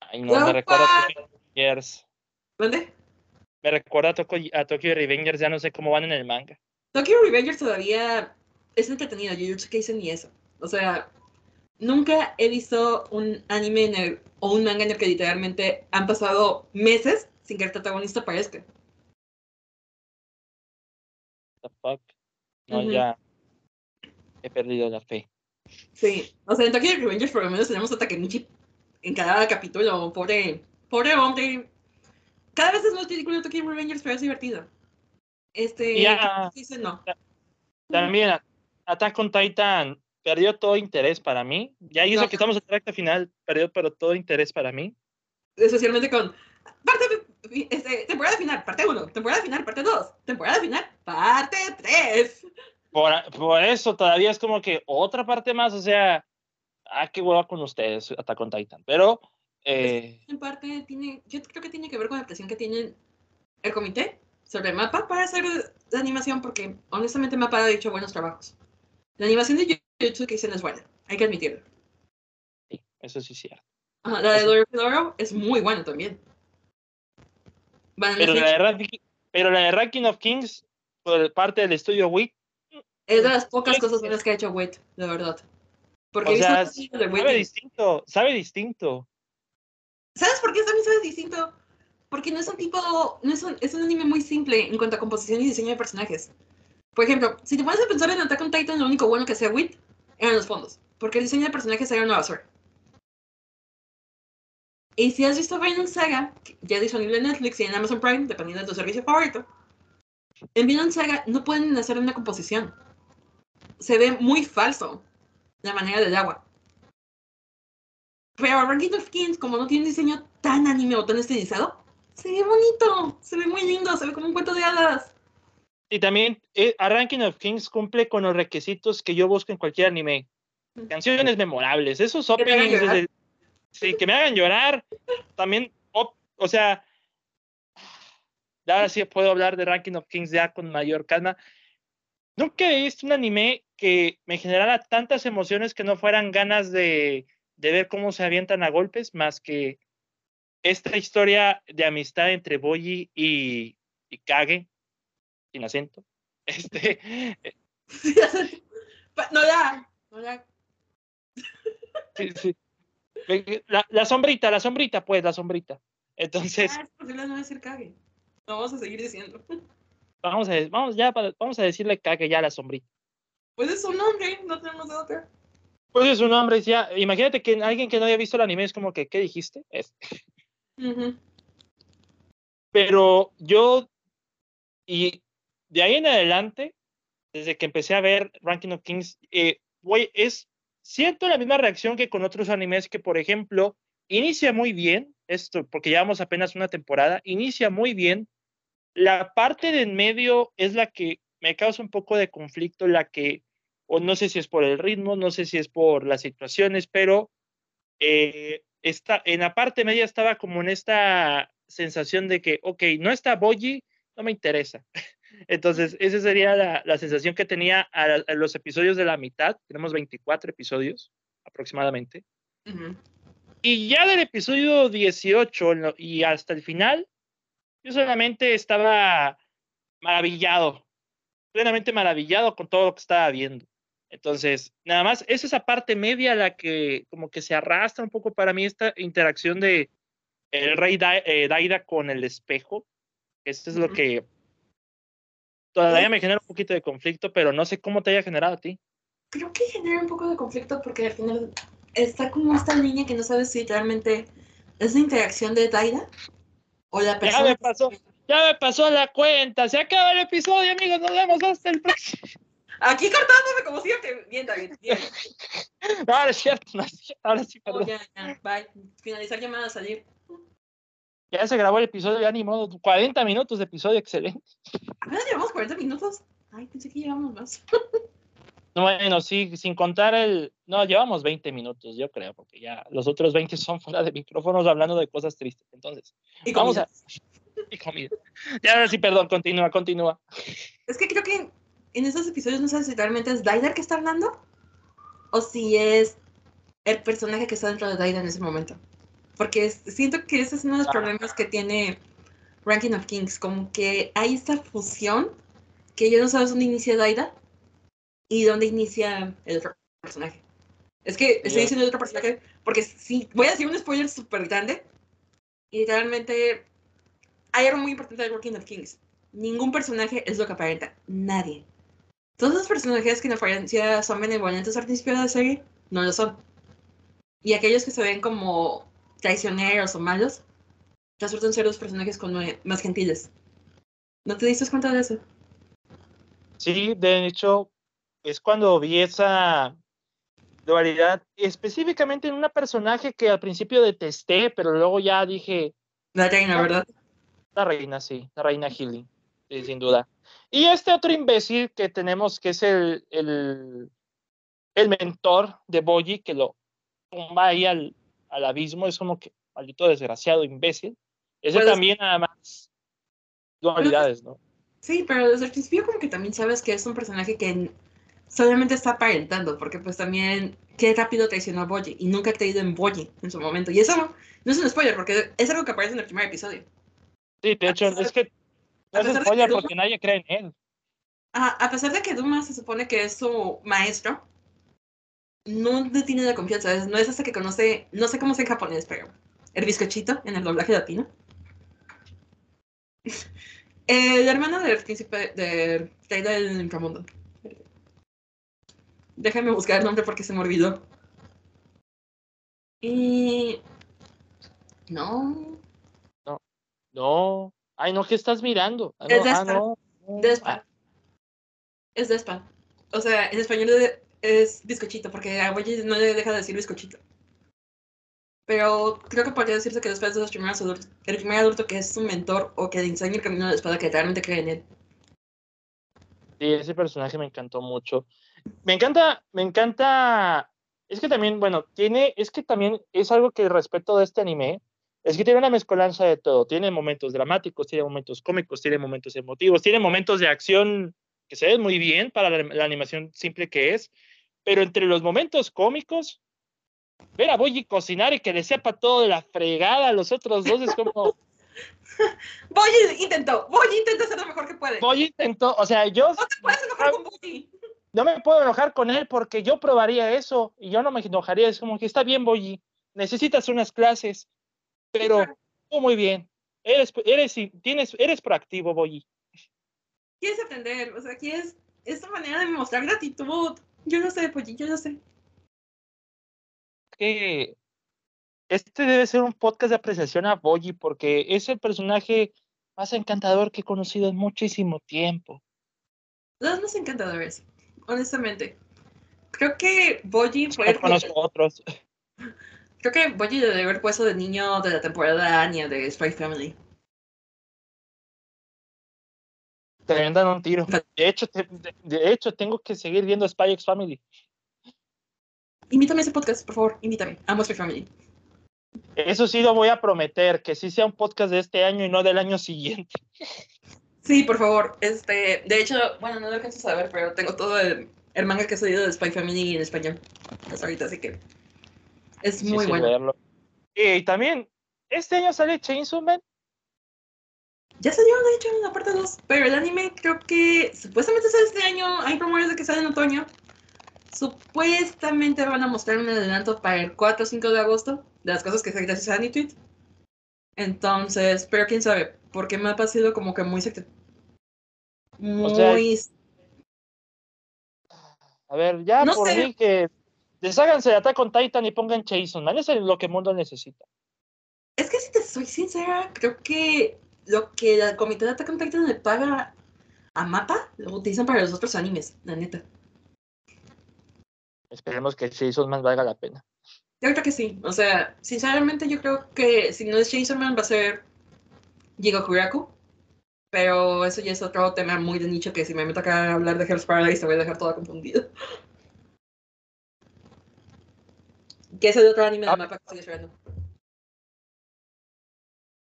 Ay, no, me recuerda a Tokyo Revengers. ¿Dónde? Me recuerda a, Tokyo Revengers, ya no sé cómo van en el manga. Tokyo Revengers todavía es entretenido, Jujutsu Kaisen ni eso. O sea, nunca he visto un anime en el, o un manga en el que literalmente han pasado meses sin que el protagonista aparezca. The fuck? No, ya he perdido la fe. Sí, o sea, en Tokyo Revengers por lo menos tenemos a Takemichi en cada capítulo, pobre, pobre hombre. Cada vez es más ridículo Tokyo Revengers, pero es divertido. Este, ya, dice no. También Attack on Titan perdió todo interés para mí. Ya hizo que estamos en recta final, perdió pero todo interés para mí. Especialmente con parte, este, temporada final, parte 1, temporada final, parte 2, temporada final, parte 3. Por, eso todavía es como que otra parte más, o sea, ah, qué hueva con ustedes, hasta con Titan. Pero. Eh, en parte tiene, yo creo que tiene que ver con la presión que tiene el comité sobre mapa para hacer la animación, porque honestamente Mapa ha hecho buenos trabajos. La animación de YouTube que hicieron es buena, hay que admitirlo. Sí, eso sí es cierto. la de Loro es muy buena también. pero, la de pero la de Ranking of Kings, por parte del estudio WIT, es de las pocas cosas buenas que ha hecho Wade, de verdad. Porque o sea, sabe distinto, sabe distinto. ¿Sabes por qué también sabe distinto? Porque no es un tipo, no es un, es un anime muy simple en cuanto a composición y diseño de personajes. Por ejemplo, si te pones a pensar en Attack on Titan, lo único bueno que hacía Wit eran los fondos. Porque el diseño de personajes era una basura. Y si has visto Vinland Saga, ya disponible en Netflix y en Amazon Prime, dependiendo de tu servicio favorito, en Vinland Saga no pueden hacer una composición. Se ve muy falso la manera del agua. Pero Ranking of Kings, como no tiene un diseño tan anime o tan estilizado, se ve bonito, se ve muy lindo, se ve como un cuento de hadas. Y también eh, a Ranking of Kings cumple con los requisitos que yo busco en cualquier anime. Canciones memorables, esos openings Sí, que me hagan llorar. También, o sea, ahora sí puedo hablar de Ranking of Kings ya con mayor calma. Nunca he visto un anime que me generara tantas emociones que no fueran ganas de, de ver cómo se avientan a golpes, más que esta historia de amistad entre Boyi y, y Kage, sin acento. *laughs* Este. *laughs* no ya, no ya. Sí, sí. La, sombrita, la sombrita, pues, la sombrita. Entonces. Ah, es posible no decir cague. No vamos a seguir diciendo. Vamos a, vamos, ya, vamos a decirle cague ya a la sombrita. Pues es un nombre, no tenemos de otra. Pues es un nombre, ya. Imagínate que alguien que no haya visto el anime es como que, ¿qué dijiste? Pero yo, y de ahí en adelante, desde que empecé a ver Ranking of Kings, eh, es siento la misma reacción que con otros animes que, por ejemplo, inicia muy bien, esto porque llevamos apenas una temporada, inicia muy bien. La parte de en medio es la que me causa un poco de conflicto, la que, o no sé si es por el ritmo, no sé si es por las situaciones, pero eh, está, en la parte media estaba como en esta sensación de que, ok, no está Boji, no me interesa. *laughs* Entonces, esa sería la, sensación que tenía a, los episodios de la mitad. Tenemos 24 episodios aproximadamente. Y ya del episodio 18 y hasta el final, yo solamente estaba maravillado, plenamente maravillado con todo lo que estaba viendo. Entonces, nada más es esa parte media la que como que se arrastra un poco para mí esta interacción de el rey eh, Daida con el espejo. Esto es lo que todavía me genera un poquito de conflicto, pero no sé cómo te haya generado a ti. Creo que genera un poco de conflicto porque al final está como esta línea que no sabes si realmente es la interacción de Daida o la persona. Ya me pasó, ya me pasó la cuenta. Se acaba el episodio, amigos. Nos vemos hasta el próximo. Aquí cortándome como siempre. Bien, David. Bien. *laughs* ahora es cierto, ahora sí, perdón. Oh, ya, ya, bye. Finalizar llamada, salir. Ya se grabó el episodio, ya ni modo. 40 minutos de episodio, excelente. ¿Apenas llevamos 40 minutos? Ay, pensé que llevamos más. *laughs* bueno, sí, sin contar el. No, llevamos 20 minutos, yo creo, porque ya los otros 20 son fuera de micrófonos hablando de cosas tristes. Entonces, y vamos a. *laughs* Y comida. Ya, sí, perdón, continúa, continúa. Es que creo que en esos episodios no sabes si realmente es Daider que está hablando o si es el personaje que está dentro de Daider en ese momento porque siento que ese es uno de los problemas que tiene Ranking of Kings, como que hay esta fusión que ya no sabes dónde inicia Daida y dónde inicia el otro personaje. Es que estoy diciendo el otro personaje porque sí, voy a decir un spoiler súper grande y realmente hay algo muy importante de Ranking of Kings. Ningún personaje es lo que aparenta, nadie. Todos los personajes que en apariencia son benevolentes al principio de la serie, no lo son. Y aquellos que se ven como traicioneros o malos, resultan ser los personajes con más gentiles. ¿No te diste cuenta de eso? Sí, de hecho, es cuando vi esa dualidad, específicamente en una personaje que al principio detesté, pero luego ya dije... La reina, ¿verdad? La reina, sí, la reina Healing, sin duda. Y este otro imbécil que tenemos, que es el, el, el mentor de Boji, que lo tumba ahí al, al abismo, es como que maldito desgraciado, imbécil. Eso también nada más dualidades, ¿no? Sí, pero desde el principio como que también sabes que es un personaje que solamente está aparentando, porque pues también qué rápido traicionó a Boji y nunca ha creído en Boji en su momento. Y eso no, es un spoiler, porque es algo que aparece en el primer episodio. Sí, de hecho, es que no es spoiler porque nadie cree en él. a pesar de que Duma se supone que es su maestro, no le tiene la confianza. No es hasta que conoce, no sé cómo es en japonés, pero el bizcochito en el doblaje latino. *laughs* El hermano del príncipe de Rey del Inframundo. Déjame buscar el nombre porque se me olvidó. Y. No. No. No. Ay, no, ¿qué estás mirando? Ah, Es no, ah, Despa. no, no. Despa. Ah, Es Despa. O sea, en español es bizcochito, porque a no le deja de decir bizcochito. Pero creo que podría decirse que después de los primeros adultos, el primer adulto que es su mentor o que le enseña el camino de la espada, que realmente cree en él. Sí, ese personaje me encantó mucho. Me encanta, me encanta. Es que también, bueno, tiene, es que también es algo que respeto de este anime, es que tiene una mezcolanza de todo. Tiene momentos dramáticos, tiene momentos cómicos, tiene momentos emotivos, tiene momentos de acción que se ven muy bien para la, la animación simple que es, pero entre los momentos cómicos, ver a Boyi cocinar y que le sepa todo de la fregada a los otros dos es como, *laughs* Boyi intentó, Boyi intenta hacer lo mejor que puede. Boyi intentó, o sea, yo No te puedes enojar con Boyi. no me puedo enojar con él porque yo probaría eso y yo no me enojaría. Es como que está bien, Boyi, necesitas unas clases, pero muy bien. Eres, eres, tienes, eres proactivo, Boyi. Quieres aprender, o sea, quieres esta manera de mostrar gratitud. Yo lo sé, Boyi, yo lo sé. Que este debe ser un podcast de apreciación a Boyi porque es el personaje más encantador que he conocido en muchísimo tiempo. Los más encantadores, honestamente. Creo que Boyi fue No el conozco otros. *laughs* Creo que Boyi debe haber puesto de niño de la temporada Anya de Spy Family. Te dan un tiro. De hecho, te- de, de hecho, tengo que seguir viendo Spy X Family. Invítame a ese podcast, por favor, invítame. Amo Spy Family. Eso sí lo voy a prometer, que sí sea un podcast de este año y no del año siguiente. Sí, por favor. Este, de hecho, bueno, no lo alcanzo a saber, pero tengo todo el, el manga que he salido de Spy Family en español. Hasta ahorita, así que es muy sí, bueno. verlo. Y también, este año sale Chainsaw Man. Ya salió, de hecho, en la parte 2, pero el anime creo que supuestamente sale este año. Hay rumores de que sale en otoño. Supuestamente van a mostrar un adelanto para el 4 o 5 de agosto de las cosas que se gracias a Anitweet. Entonces, pero quién sabe, porque me ha parecido como que muy secreto. Muy. sea, A ver, ya No por sé. mí que desháganse de Attack on Titan y pongan Chainsaw Man. Eso es lo que el mundo necesita. Es que si te soy sincera, creo que lo que la comité de Attack on Titan le paga a Mapa lo utilizan para los otros animes, la neta. Esperemos que Chainsaw Man valga la pena. Yo creo que sí. O sea, sinceramente yo creo que si no es Chainsaw Man va a ser Jigokuraku. Pero eso ya es otro tema muy de nicho que si me meto acá a hablar de Hell's Paradise te voy a dejar toda confundida. Que es el otro anime de Ah. mapa que estoy esperando.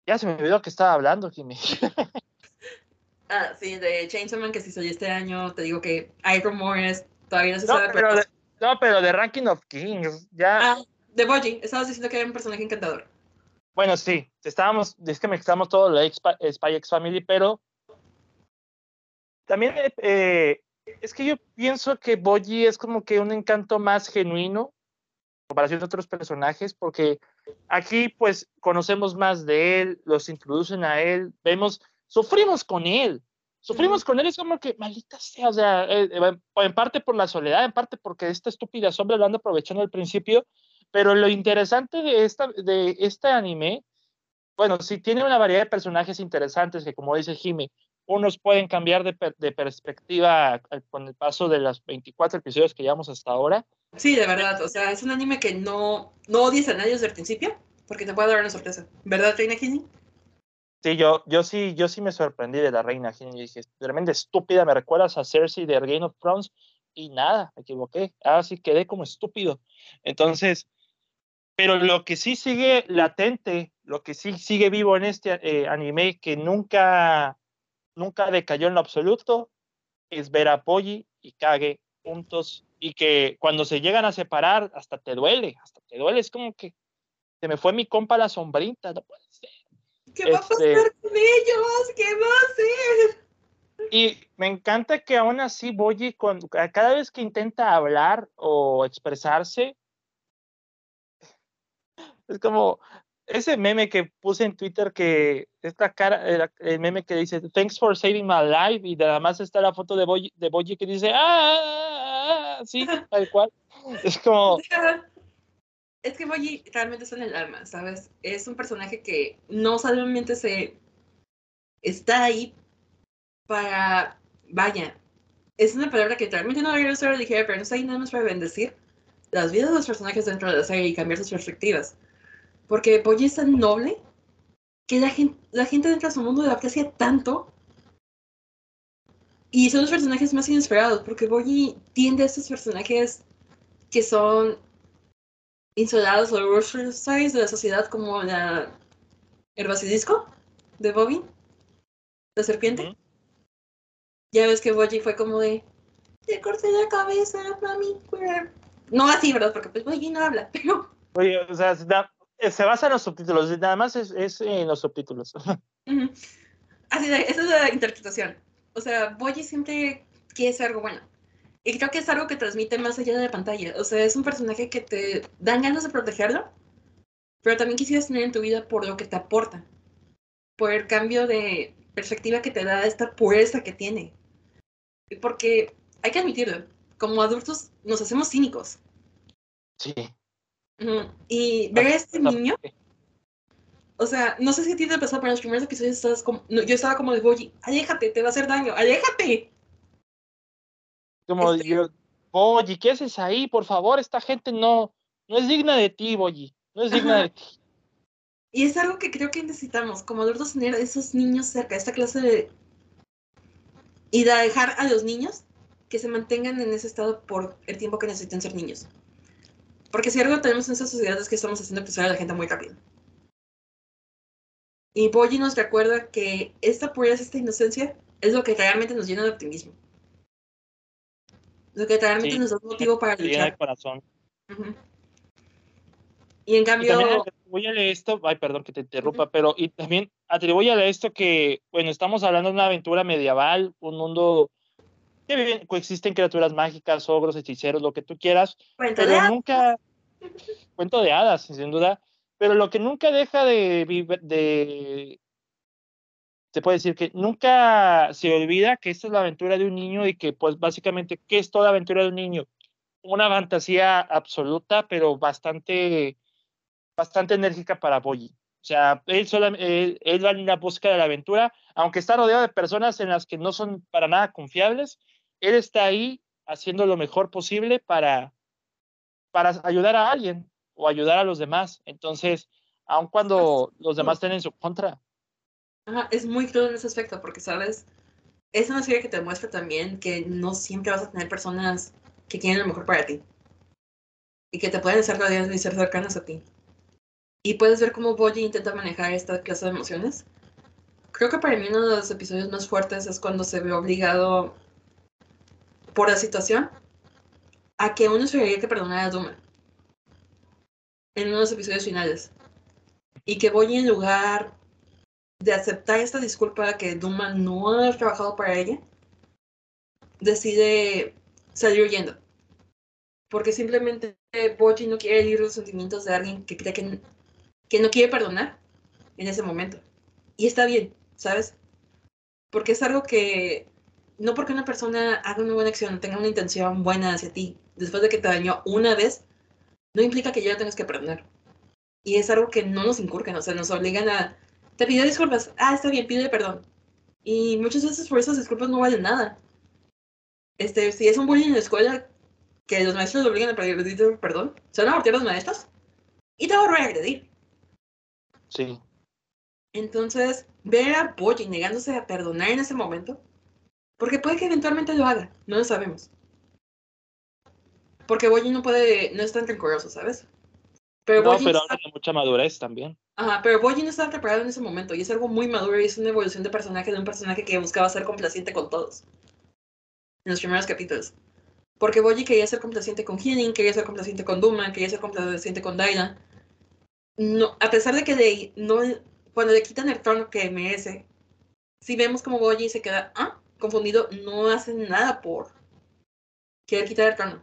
Ya se me olvidó que estaba hablando, Jimmy. *laughs* Ah, sí, de Chainsaw Man que si soy este año, te digo que hay rumores, todavía no se No, sabe, pero pero... de, no, pero de Ranking of Kings, ya. Ah, de Boji, estabas diciendo que era un personaje encantador. Bueno, sí, estábamos, es que mezclamos todo la Spy X Family, pero también eh, eh, es que yo pienso que Boji es como que un encanto más genuino en comparación a otros personajes, porque aquí pues conocemos más de él, los introducen a él, vemos, sufrimos con él, sufrimos con él, es como que maldita sea, o sea, eh, eh, en parte por la soledad, en parte porque esta estúpida sombra lo anda aprovechando al principio, pero lo interesante de, esta, de este anime, bueno, sí tiene una variedad de personajes interesantes que, como dice Jimmy, unos pueden cambiar de, per- de perspectiva con el paso de los 24 episodios que llevamos hasta ahora. Sí, de verdad, o sea, es un anime que no, no odies a nadie desde el principio, porque te puede dar una sorpresa. ¿Verdad, Reina Kini? Sí, yo, yo sí, yo sí me sorprendí de la reina Jimmy. Dije, tremenda estúpida, me recuerdas a Cersei de Game of Thrones y nada, me equivoqué. Ahora sí quedé como estúpido. Entonces, pero lo que sí sigue latente, lo que sí sigue vivo en este eh, anime que nunca, nunca decayó en lo absoluto, es ver a Polly y Kage juntos y que cuando se llegan a separar hasta te duele, hasta te duele, es como que se me fue mi compa la sombrita, no puede ser. ¿Qué va a pasar Este- con ellos? ¿Qué va a hacer? Y me encanta que aún así Boyi, con, cada vez que intenta hablar o expresarse, es como, ese meme que puse en Twitter que esta cara, el, meme que dice Thanks for saving my life y además está la foto de Boyi, de Boyi que dice ah, sí, tal cual. *laughs* Es como. Es que Boyi realmente en el alma, ¿sabes? Es un personaje que no solamente se está ahí para. Vaya, es una palabra que realmente no debería ser ligera, pero no está ahí nada más para bendecir las vidas de los personajes dentro de la serie y cambiar sus perspectivas. Porque Boyi es tan noble que la gente, la gente dentro de su mundo la aprecia tanto. Y son los personajes más inesperados, porque Boyi tiende a estos personajes que son insolados o ostracized de la sociedad, como la, el basilisco de Bobby, la serpiente. Ya ves que Boyi fue como de, te corté la cabeza, mami. No así, ¿verdad? Porque pues Boyi no habla, *laughs* pero... Oye, o sea, se basa en los subtítulos, nada más es, es en los subtítulos. *laughs* Así, esa es la interpretación. O sea, Boyi siempre quiere ser algo bueno. Y creo que es algo que transmite más allá de la pantalla. O sea, es un personaje que te dan ganas de protegerlo, pero también quisieras tener en tu vida por lo que te aporta. Por el cambio de perspectiva que te da esta pureza que tiene. Porque hay que admitirlo, como adultos nos hacemos cínicos. Sí. Y ver a este niño, o sea, no sé si a ti te pasó, pero en los primeros episodios estabas como, yo estaba como de, oye, aléjate, te va a hacer daño, aléjate. Como este yo, oye, ¿qué haces ahí? Por favor, esta gente no, no es digna de ti, oye, no es digna de ti. Y es algo que creo que necesitamos, como adultos, tener esos niños cerca, esta clase de... Y de dejar a los niños que se mantengan en ese estado por el tiempo que necesiten ser niños. Porque si algo tenemos en esta sociedad es que estamos haciendo crecer a la gente muy rápido. Y Boyi nos recuerda que esta pureza, esta inocencia, es lo que realmente nos llena de optimismo. Lo que realmente nos da motivo para luchar. El corazón. Y en cambio. Voy a leer esto, ay, perdón que te interrumpa, pero y también atribuye esto que, bueno, estamos hablando de una aventura medieval, un mundo que coexisten criaturas mágicas, ogros, hechiceros, lo que tú quieras, Cuento pero nunca, cuento de hadas, sin duda, pero lo que nunca deja de, de, se puede decir que nunca se olvida que esta es la aventura de un niño y que pues básicamente, ¿qué es toda aventura de un niño? Una fantasía absoluta, pero bastante, bastante enérgica para Boyi. O sea, él, él, él va en la búsqueda de la aventura, aunque está rodeado de personas en las que no son para nada confiables, él está ahí haciendo lo mejor posible para, para ayudar a alguien o ayudar a los demás. Entonces, aun cuando los demás estén en su contra. es muy crudo en ese aspecto, porque, ¿sabes? Es una serie que te muestra también que no siempre vas a tener personas que quieren lo mejor para ti. Y que te pueden ser rodeadas y ser cercanas a ti. Y puedes ver cómo Boyi intenta manejar esta clase de emociones. Creo que para mí uno de los episodios más fuertes es cuando se ve obligado por la situación a que uno esperaría que perdonara a Duma en unos episodios finales. Y que voy en lugar de aceptar esta disculpa que Duma no ha trabajado para ella, decide salir huyendo. Porque simplemente Boji no quiere herir los sentimientos de alguien que cree que, que no quiere perdonar en ese momento. Y está bien, ¿sabes? Porque es algo que no porque una persona haga una buena acción, tenga una intención buena hacia ti, después de que te dañó una vez, no implica que ya tengas que perdonar. Y es algo que no nos inculcan, o sea, nos obligan a, te pido disculpas, ah, está bien, pide perdón. Y muchas veces por esas disculpas no valen nada. Este, si es un bullying en la escuela, que los maestros lo obligan a pedir perdón, se van a voltear los maestros y te van a reagredir. Sí. Entonces, ver a Boji negándose a perdonar en ese momento porque puede que eventualmente lo haga, no lo sabemos. Porque Boyi no puede, no es tan rencoroso, ¿sabes? Pero no, pero habla de mucha madurez también. Ajá, pero Boyi no estaba preparado en ese momento y es algo muy maduro y es una evolución de personaje de un personaje que buscaba ser complaciente con todos. En los primeros capítulos. Porque Boyi quería ser complaciente con Hyunin, quería ser complaciente con Duma, quería ser complaciente con Daira. No, a pesar de que de, no, cuando le quitan el trono que merece, si vemos como Boyi se queda, ah, confundido, no hacen nada por querer quitar el trono.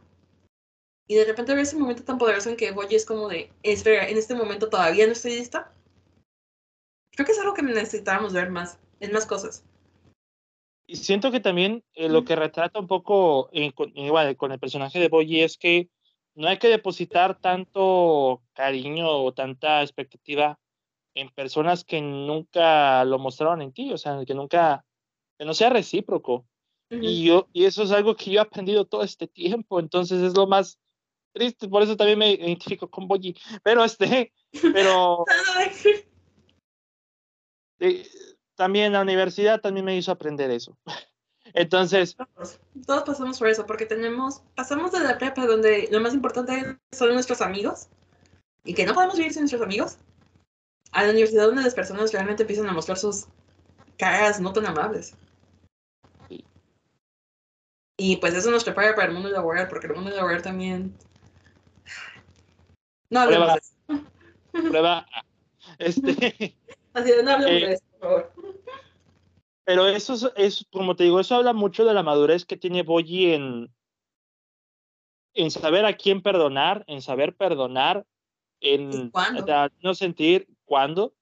Y de repente ver ese momento tan poderoso en que Boyi es como de, espera, en este momento todavía no estoy lista. Creo que es algo que necesitábamos ver más, en más cosas. Y siento que también eh, lo que retrata un poco eh, con, igual, con el personaje de Boyi es que no hay que depositar tanto cariño o tanta expectativa en personas que nunca lo mostraron en ti, o sea, que nunca, que no sea recíproco. Y yo, y eso es algo que yo he aprendido todo este tiempo, entonces es lo más triste, por eso también me identifico con Boyi, pero este, *laughs* pero eh, también la universidad también me hizo aprender eso. Entonces, todos, pasamos por eso, porque tenemos, pasamos de la prepa donde lo más importante son nuestros amigos y que no podemos vivir sin nuestros amigos, a la universidad donde las personas realmente empiezan a mostrar sus caras no tan amables. Y pues eso nos prepara para el mundo laboral, porque el mundo laboral también... No hablemos de eso. Prueba. Este... *laughs* Así de no hablemos de eh, eso, por favor. Pero eso es, es, como te digo, eso habla mucho de la madurez que tiene Boyi en, en saber a quién perdonar, en saber perdonar, en no sentir cuándo,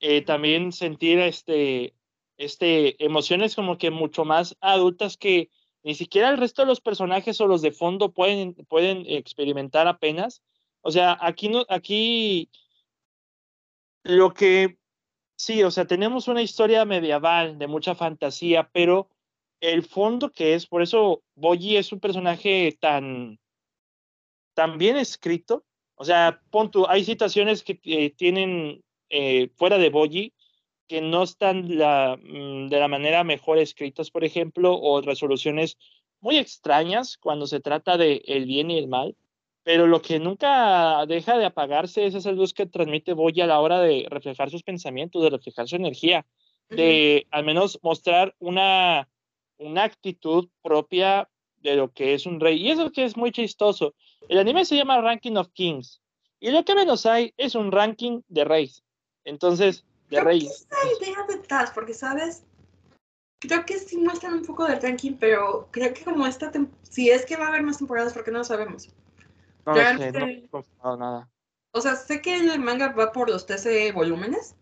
eh, también sentir este, este, emociones como que mucho más adultas que ni siquiera el resto de los personajes o los de fondo pueden, pueden experimentar apenas. O sea, aquí no, aquí lo que sí, o sea, tenemos una historia medieval de mucha fantasía, pero el fondo que es, por eso Boyi es un personaje tan, tan bien escrito. O sea, punto, hay situaciones que eh, tienen eh, fuera de Boyi que no están la, mm, de la manera mejor escritas, por ejemplo, o resoluciones muy extrañas cuando se trata de el bien y el mal, pero lo que nunca deja de apagarse es esa luz que transmite Boyi a la hora de reflejar sus pensamientos, de reflejar su energía, de al menos mostrar una, una actitud propia de lo que es un rey. Y eso que es muy chistoso. El anime se llama Ranking of Kings. Y lo que menos hay es un ranking de reyes. Entonces, de creo reyes. Que esa idea detrás, porque sabes, creo que sí muestran un poco del ranking, pero creo que como esta, si es que va a haber más temporadas, porque no lo sabemos. No sé, no he confirmado nada. O sea, sé que el manga va por los 13 volúmenes,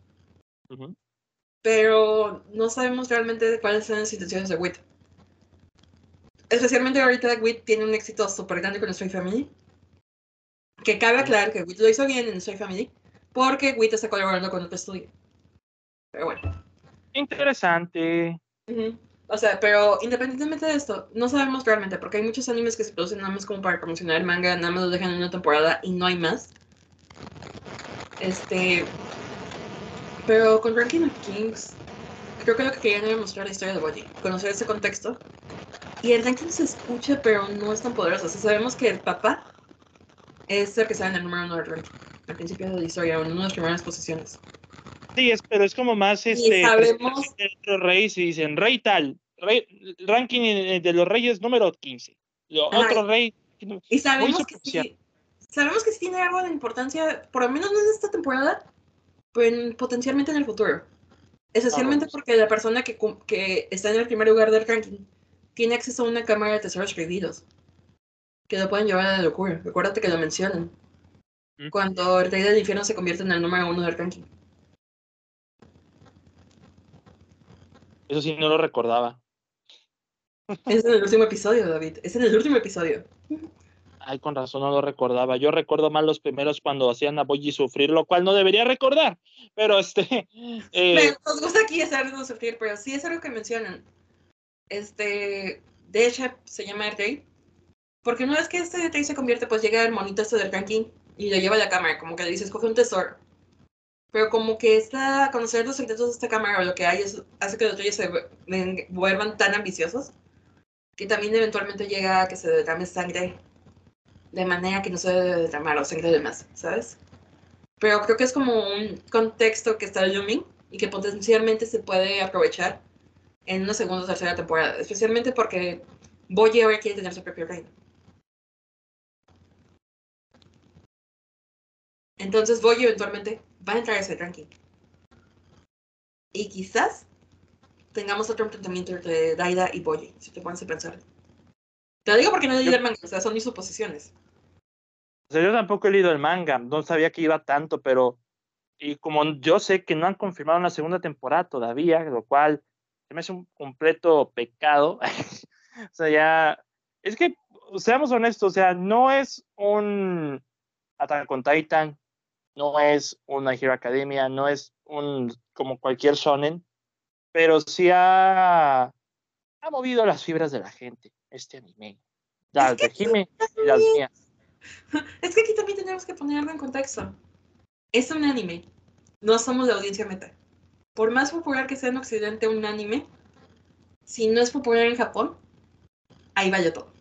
pero no sabemos realmente cuáles son las intenciones de WIT. Especialmente ahorita WIT tiene un éxito súper grande con Stray Family. Que cabe aclarar que WIT lo hizo bien en Stray Family, porque WIT está colaborando con otro estudio. Pero bueno. Interesante. O sea, pero independientemente de esto, no sabemos realmente, porque hay muchos animes que se producen nada más como para promocionar el manga, nada más lo dejan en una temporada y no hay más. Este. Pero con Ranking of Kings, creo que lo que querían era mostrar la historia de Boji, conocer ese contexto. Y el ranking se escucha, pero no es tan poderoso. O sea, sabemos que el papá es el que sale en el número uno del ranking, al principio de la historia, en una de las primeras posiciones. Sí, es, pero es como más este. sabemos. Otro rey, si dicen rey tal, rey, ranking de los reyes número 15. otro rey. Y sabemos que, sí, sabemos que sí tiene algo de importancia, por lo menos no en esta temporada, pero potencialmente en el futuro. Esencialmente porque la persona que, que está en el primer lugar del ranking tiene acceso a una cámara de tesoros prohibidos que lo pueden llevar a la locura. Recuérdate que lo mencionan. Cuando el rey del infierno se convierte en el número uno del ranking. Eso sí, no lo recordaba. Es en el último episodio, David. Es en el último episodio. Ay, con razón no lo recordaba. Yo recuerdo más los primeros cuando hacían a Boyi sufrir, lo cual no debería recordar. Pero este. *laughs* Eh... Nos gusta aquí hacernos sufrir, pero sí es algo que mencionan. Este. De hecho, se llama rey. Porque una vez que este rey se convierte, pues llega el monito este del ranking y le lleva a la cámara. Como que le dice, escoge un tesoro. Pero como que esta, conocer los secretos de esta cámara lo que hay es, hace que los reyes se vuelvan tan ambiciosos que también eventualmente llega a que se derrame sangre de manera que no se debe derramar o sangre de más, ¿sabes? Pero creo que es como un contexto que está looming y que potencialmente se puede aprovechar en una segunda o tercera temporada, especialmente porque Boye ahora quiere tener su propio reino. Entonces Boye eventualmente va a entrar ese ranking. Y quizás tengamos otro enfrentamiento entre Daida y Boye, si te pones a pensar. Te lo digo porque no leí el manga, o sea, son mis suposiciones. O sea, yo tampoco he leído el manga, no sabía que iba tanto, pero y como yo sé que no han confirmado una segunda temporada todavía, lo cual se me hace un completo pecado. *laughs* o sea, ya es que seamos honestos, o sea, no es un Attack on Titan, no es una Hero Academia, no es un como cualquier shonen, pero sí ha, ha movido las fibras de la gente este anime. Las de Jime y las mías. *laughs* Es que aquí también tenemos que poner algo en contexto. Es un anime. No somos la audiencia meta. Por más popular que sea en Occidente un anime, si no es popular en Japón, ahí vaya todo.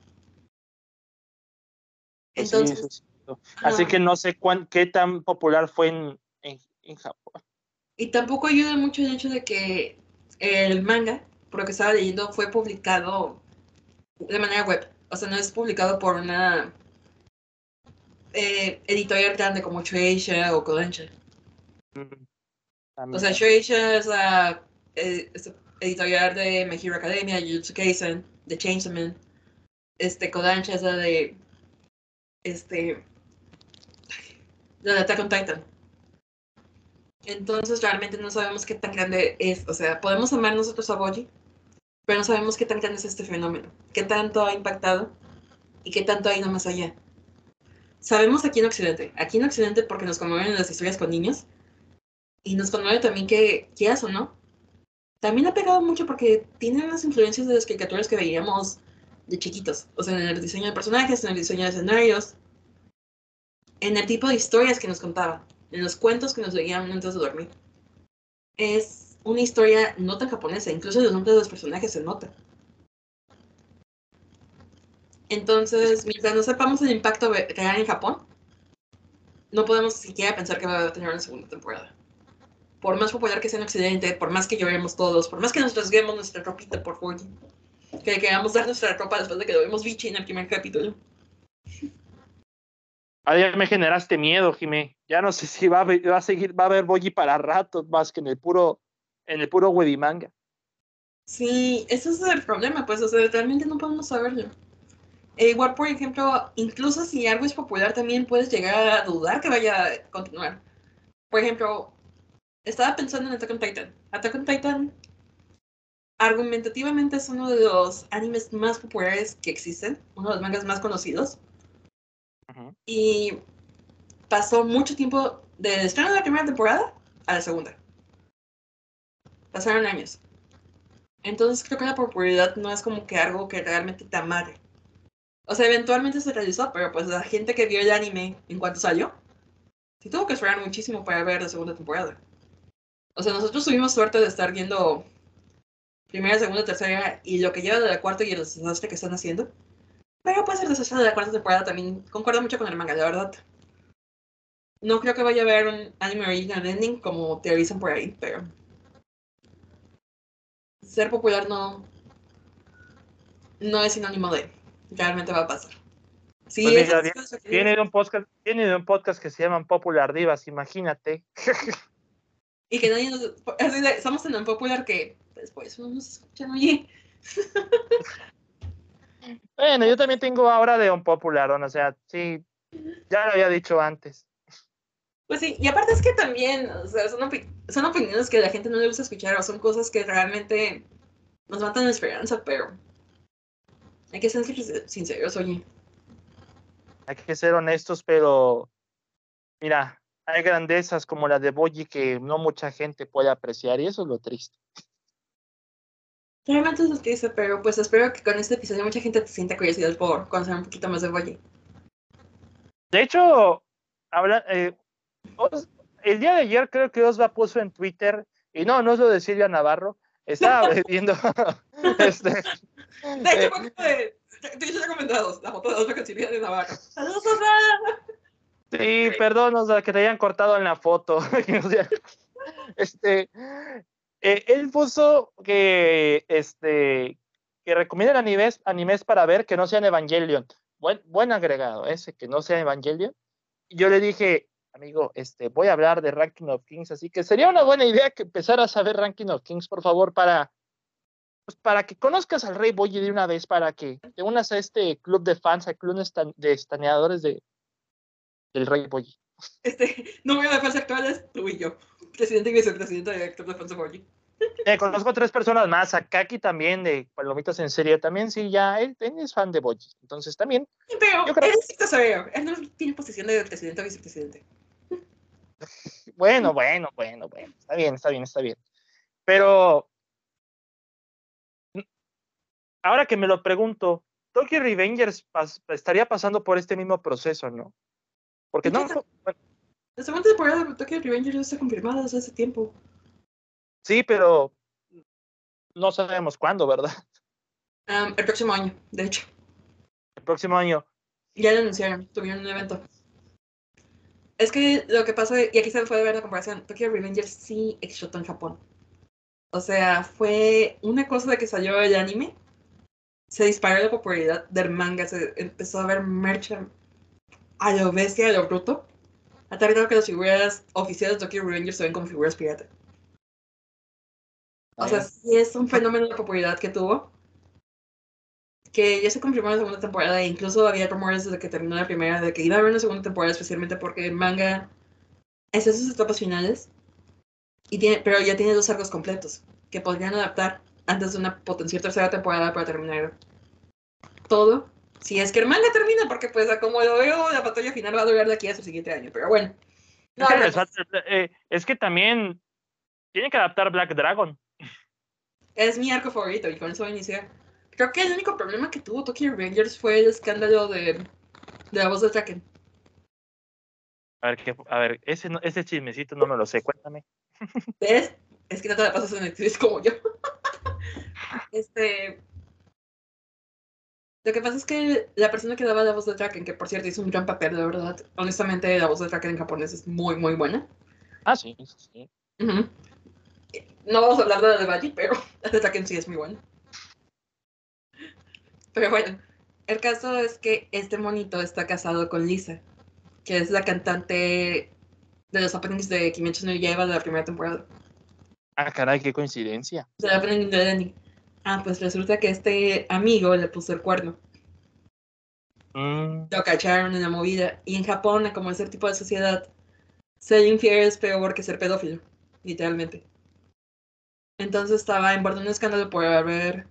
Pues Entonces, así que no sé cuán, qué tan popular fue en, en, Japón. Y tampoco ayuda mucho el hecho de que el manga, por lo que estaba leyendo, fue publicado de manera web. O sea, no es publicado por una eh, editorial grande como Shueisha o Kodansha. o sea, Shueisha es la eh, editorial de My Hero Academia, Jujutsu Kaisen, de Chainsaw Man. Este, Kodansha es la de este de Attack on Titan. Entonces realmente no sabemos qué tan grande es. O sea, podemos amar nosotros a Boji, pero no sabemos qué tan grande es este fenómeno, qué tanto ha impactado y qué tanto hay no más allá. Sabemos aquí en Occidente, aquí en Occidente porque nos conmueven las historias con niños y nos conmueve también que, quieras o no, también ha pegado mucho porque tiene las influencias de las caricaturas que veíamos de chiquitos, o sea, en el diseño de personajes, en el diseño de escenarios, en el tipo de historias que nos contaba, en los cuentos que nos veían antes de dormir. Es una historia no tan japonesa, incluso los nombres de los personajes se nota. Entonces, mientras no sepamos el impacto real en Japón, no podemos siquiera pensar que va a tener una segunda temporada. Por más popular que sea en Occidente, por más que lloremos todos, por más que nos rasguemos nuestra ropita por Fuji, que queramos dar nuestra ropa después de que lo vimos bichi en el primer capítulo. Ah, ya me generaste miedo, Jimé. Ya no sé si va a, seguir, va a haber Boji para rato más que en el puro, en el puro manga. Sí, ese es el problema, pues, o sea, realmente no podemos saberlo. E igual, por ejemplo, incluso si algo es popular, también puedes llegar a dudar que vaya a continuar. Por ejemplo, estaba pensando en Attack on Titan. Attack on Titan argumentativamente es uno de los animes más populares que existen, uno de los mangas más conocidos. Y pasó mucho tiempo del estreno de la primera temporada a la segunda. Pasaron años. Entonces creo que la popularidad no es como que algo que realmente te amarre. O sea, eventualmente se realizó, pero pues la gente que vio el anime en cuanto salió, sí tuvo que esperar muchísimo para ver la segunda temporada. O sea, nosotros tuvimos suerte de estar viendo primera, segunda, tercera y lo que lleva de la cuarta y el desastre que están haciendo. Pero pues el desastre de la cuarta temporada también concuerda mucho con el manga, la verdad. No creo que vaya a haber un anime original ending como teorizan por ahí, pero ser popular no no es sinónimo de realmente va a pasar. Sí, pues de un podcast, tiene de un podcast que se llama Popular Divas, imagínate. *laughs* y que nadie nos, de, somos tan popular que después no nos escuchan, oye. *laughs* bueno, yo también tengo ahora de un popular, o sea, sí, ya lo había dicho antes. Pues sí, y aparte es que también, o sea, son, son opiniones que a la gente no le gusta escuchar o son cosas que realmente nos matan la esperanza, pero hay que ser sinceros, oye. Hay que ser honestos, pero mira, hay grandezas como la de Boyi que no mucha gente puede apreciar y eso es lo triste. Realmente es lo triste, pero pues espero que con este episodio mucha gente te sienta curiosidad por conocer un poquito más de Boyi. De hecho, habla, eh, el día de ayer creo que Osva puso en Twitter, y no, no es lo de Silvia Navarro, estaba *laughs* viendo *laughs* este, de hecho, eh, te he comentado la foto de Osva con Silvia de Navarro. ¡Saludos, Sí, perdón, o que te hayan cortado en la foto. *laughs* este, eh, él puso que, este, que recomiendan animes, animes para ver que no sean Evangelion. Buen, buen agregado ese, que no sea Evangelion. Yo le dije, amigo, este, voy a hablar de Ranking of Kings, así que sería una buena idea que empezaras a ver Ranking of Kings, por favor, para, pues, para que conozcas al Rey Boy de una vez, para que te unas a este club de fans, al club de estaneadores de, del Rey Boyi. Este, número de fans actuales, tú y yo. Presidente y vicepresidente director de fans de. Eh, conozco tres personas más, a Kaki también, de Palomitas en serie, también sí, ya, él, él es fan de Boyi, entonces también. Pero Yo creo- él sí él no tiene posición de presidente o vicepresidente. Bueno, bueno, bueno, bueno, está bien, está bien, está bien. Pero, ahora que me lo pregunto, Tokyo Revengers pas- estaría pasando por este mismo proceso, ¿no? Porque no, bueno, La segunda temporada de Tokyo Revengers ya está confirmada desde hace tiempo. sí, pero no sabemos cuándo, ¿verdad? Um, el próximo año, de hecho. El próximo año. Ya lo anunciaron, tuvieron un evento. Es que lo que pasa, y aquí se puede ver la comparación, Tokyo Revengers sí explotó en Japón. O sea, fue una cosa de que salió el anime, se disparó la popularidad del manga, se empezó a ver merch a lo bestia, a lo bruto. A tal grado que las figuras oficiales de Tokyo Revengers se ven como figuras pirata. O sea, sí es un fenómeno de popularidad que tuvo. Que ya se confirmó en la segunda temporada, e incluso había rumores desde que terminó la primera de que iba a haber una segunda temporada, especialmente porque el manga es de sus etapas finales. Y tiene, pero ya tiene dos arcos completos que podrían adaptar antes de una potencial tercera temporada para terminar todo. Si es que el manga termina, porque pues como lo veo, la batalla final va a durar de aquí hasta el siguiente año. Pero bueno. No, Es que, no, eh, es que también tienen que adaptar Black Dragon. Es mi arco favorito y con eso voy a iniciar. Creo que el único problema que tuvo Tokyo Revengers fue el escándalo de, de la voz de Kraken. A ver, ¿qué- a ver ese, ese chismecito no me lo sé, cuéntame. ¿Ves? Es que no te la pasas en actriz como yo. *laughs* este. Lo que pasa es que la persona que daba la voz de Kraken, que por cierto hizo un gran papel, de verdad. Honestamente, la voz de Kraken en japonés es muy, muy buena. Ah, sí, sí. No vamos a hablar de la de Baji, pero *laughs* la de Kraken sí es muy buena. Pero bueno, el caso es que este monito está casado con Lisa, que es la cantante de los openings de Kimetsu no Yaiba de la primera temporada. Ah, caray, qué coincidencia. del opening de Lenny. Ah, pues resulta que este amigo le puso el cuerno. Mm, Lo cacharon en la movida. Y en Japón, como ese tipo de sociedad, ser infiel es peor que ser pedófilo, literalmente. Entonces estaba en un escándalo por haber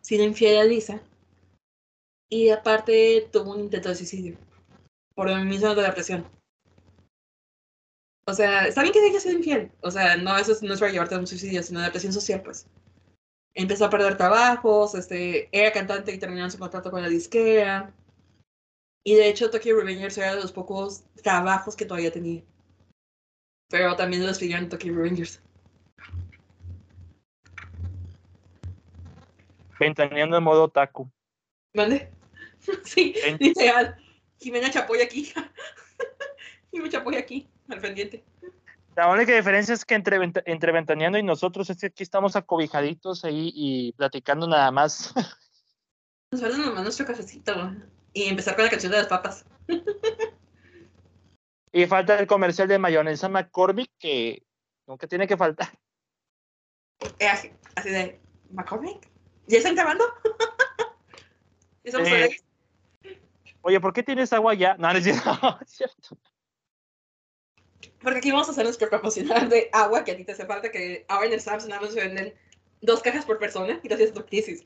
sido infiel a Lisa. Y aparte tuvo un intento de suicidio. Por lo mismo de la presión. O sea, está bien que haya sido infiel. O sea, no, eso es- no es para llevarte a un suicidio, sino la presión social, pues. Empezó a perder trabajos, este, era cantante y terminó su contrato con la disquera. Y de hecho, Tokyo Revengers era de los pocos trabajos que todavía tenía. Pero también lo despidieron Tokyo Revengers. ventaneando en modo otaku. ¿Dónde? *laughs* sí, En- literal. Jimena Chapoy aquí. *laughs* Jimena Chapoy aquí, al pendiente. La única diferencia es que entre, entre ventaneando y nosotros es que aquí estamos acobijaditos ahí y platicando nada más. Nos falta nomás nuestro cafecito. Y empezar con la canción de las papas. *laughs* y falta el comercial de mayonesa McCormick que nunca tiene que faltar. Eh, así, de, ¿McCormick? ¿Ya están grabando? *laughs* ¿Ya estamos Eh? Oye, ¿por qué tienes agua ya? No, no es cierto. Porque aquí vamos a hacer nuestro promocional de agua que a ti te hace falta, que ahora en el Sam's nada más se venden dos cajas por persona gracias a tu crisis.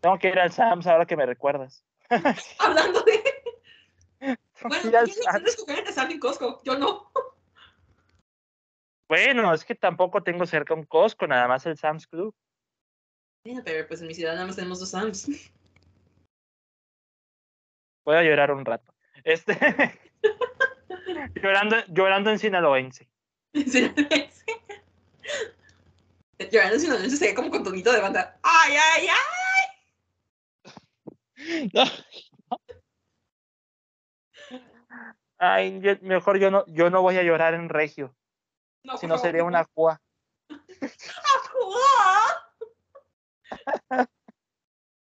Tengo que ir al Sam's ahora que me recuerdas. *laughs* Hablando de... *laughs* Bueno, Ir al ¿quién Sam's. entiende escoger Sam's en Costco? Yo no. Bueno, es que tampoco tengo cerca un Costco, nada más el Sam's Club. Bueno, pero pues en mi ciudad nada más tenemos dos Sam's. Voy a llorar un rato. Este. *laughs* *laughs* llorando, llorando en sinaloense. Sinaloense. Llorando en Sinaloense se ve como con tonito de banda. ¡Ay, ay, ay! No. Ay, yo- mejor yo no, yo no voy a llorar en regio, No, si no sería una cua.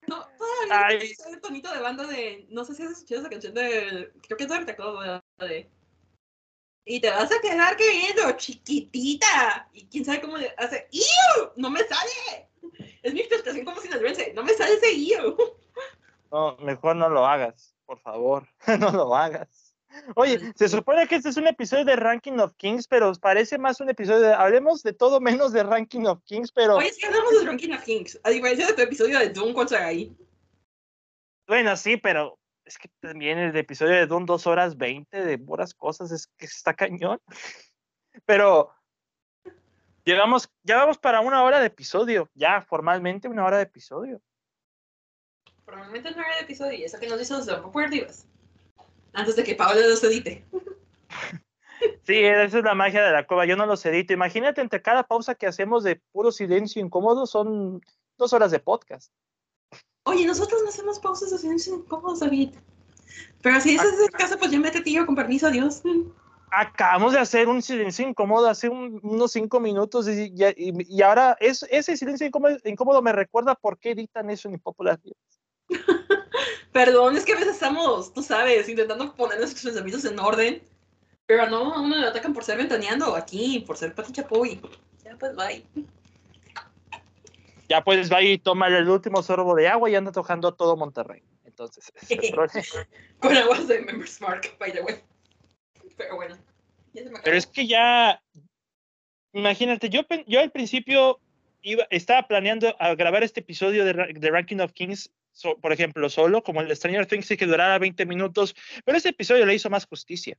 No, todavía el tonito de banda de. No sé si has escuchado esa canción de. Creo que es de Artaclo, de, de. Y te vas a quedar queriendo, chiquitita. Y quién sabe cómo le hace. ¡Iu! ¡No me sale! Es mi expresión como sinaloense. ¡No me sale ese ¡Iu! No, mejor no lo hagas, por favor, *laughs* no lo hagas. Oye, se supone que este es un episodio de Ranking of Kings, pero parece más un episodio de. Hablemos de todo menos de Ranking of Kings, pero. Oye, sí, hablamos de Ranking of Kings. A diferencia de tu episodio de Doom contra ahí. Bueno, sí, pero es que también el episodio de Doom, dos horas veinte de puras cosas, es que está cañón. *laughs* Pero. Llegamos, ya vamos para una hora de episodio, ya formalmente una hora de episodio. Formalmente una hora de episodio, y eso que nos hizo los Divas antes de que Pablo los edite. *laughs* Sí, esa es la magia de la cueva. Yo no los edito. Imagínate, entre cada pausa que hacemos de puro silencio incómodo son dos horas de podcast. Oye, nosotros no hacemos pausas de silencio incómodo, David. Pero si ese es el caso, pues ya métete yo con permiso, adiós. Acabamos de hacer un silencio incómodo hace unos cinco minutos y, y, ahora es, ese silencio incómodo, incómodo, me recuerda por qué editan eso en Impopular *laughs* Perdón, es que a veces estamos, tú sabes, intentando poner nuestros pensamientos en orden. Pero no, a uno le atacan por ser ventaneando aquí, por ser Pati Chapoy. Ya pues bye. Ya pues va y toma el último sorbo de agua y anda tocando todo Monterrey. Entonces, *laughs* Con aguas de Members Mark, by the way. Pero bueno. Pero es que ya, imagínate, yo, yo al principio iba, estaba planeando a grabar este episodio de, de Ranking of Kings por ejemplo, solo, como el de Stranger Things, sí que durara 20 minutos, pero ese episodio le hizo más justicia.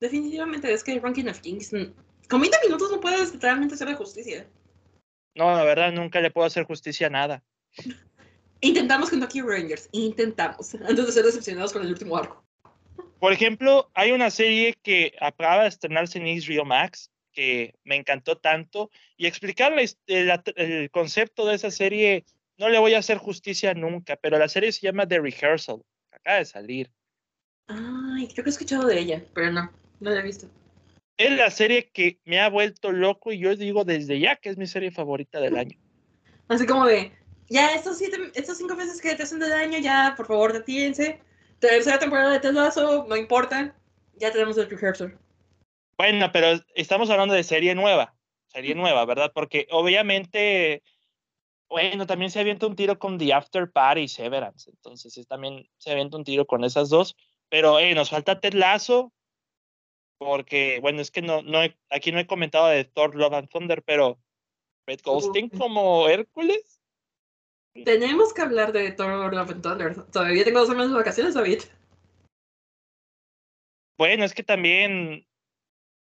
Definitivamente es que el Ranking of Kings, con 20 minutos no puedes realmente hacerle justicia. No, la verdad, nunca le puedo hacer justicia a nada. Intentamos con Tokyo Rangers, intentamos, antes de ser decepcionados con el último arco. Por ejemplo, hay una serie que acaba de estrenarse en Israel Max, que me encantó tanto, y explicarles el concepto de esa serie no le voy a hacer justicia nunca, pero la serie se llama The Rehearsal, acaba de salir. Ay, creo que he escuchado de ella, pero no, no la he visto. Es la serie que me ha vuelto loco y yo digo desde ya que es mi serie favorita del año. *laughs* Así como de, ya estos, siete, estos cinco meses que te hacen de daño, ya por favor detíense. Tercera temporada de Ted no importa, ya tenemos el rehearsal. Bueno, pero estamos hablando de serie nueva, serie nueva, ¿verdad? Porque obviamente bueno, también se avienta un tiro con The After Party y Severance. Entonces también se avienta un tiro con esas dos. Pero eh, nos falta Ted Lasso. Porque, bueno, es que no, no aquí no he comentado de Thor Love and Thunder, pero Red Ghosting como Hércules. Tenemos que hablar de Thor Love and Thunder. Todavía tengo dos semanas de vacaciones, David. Bueno, es que también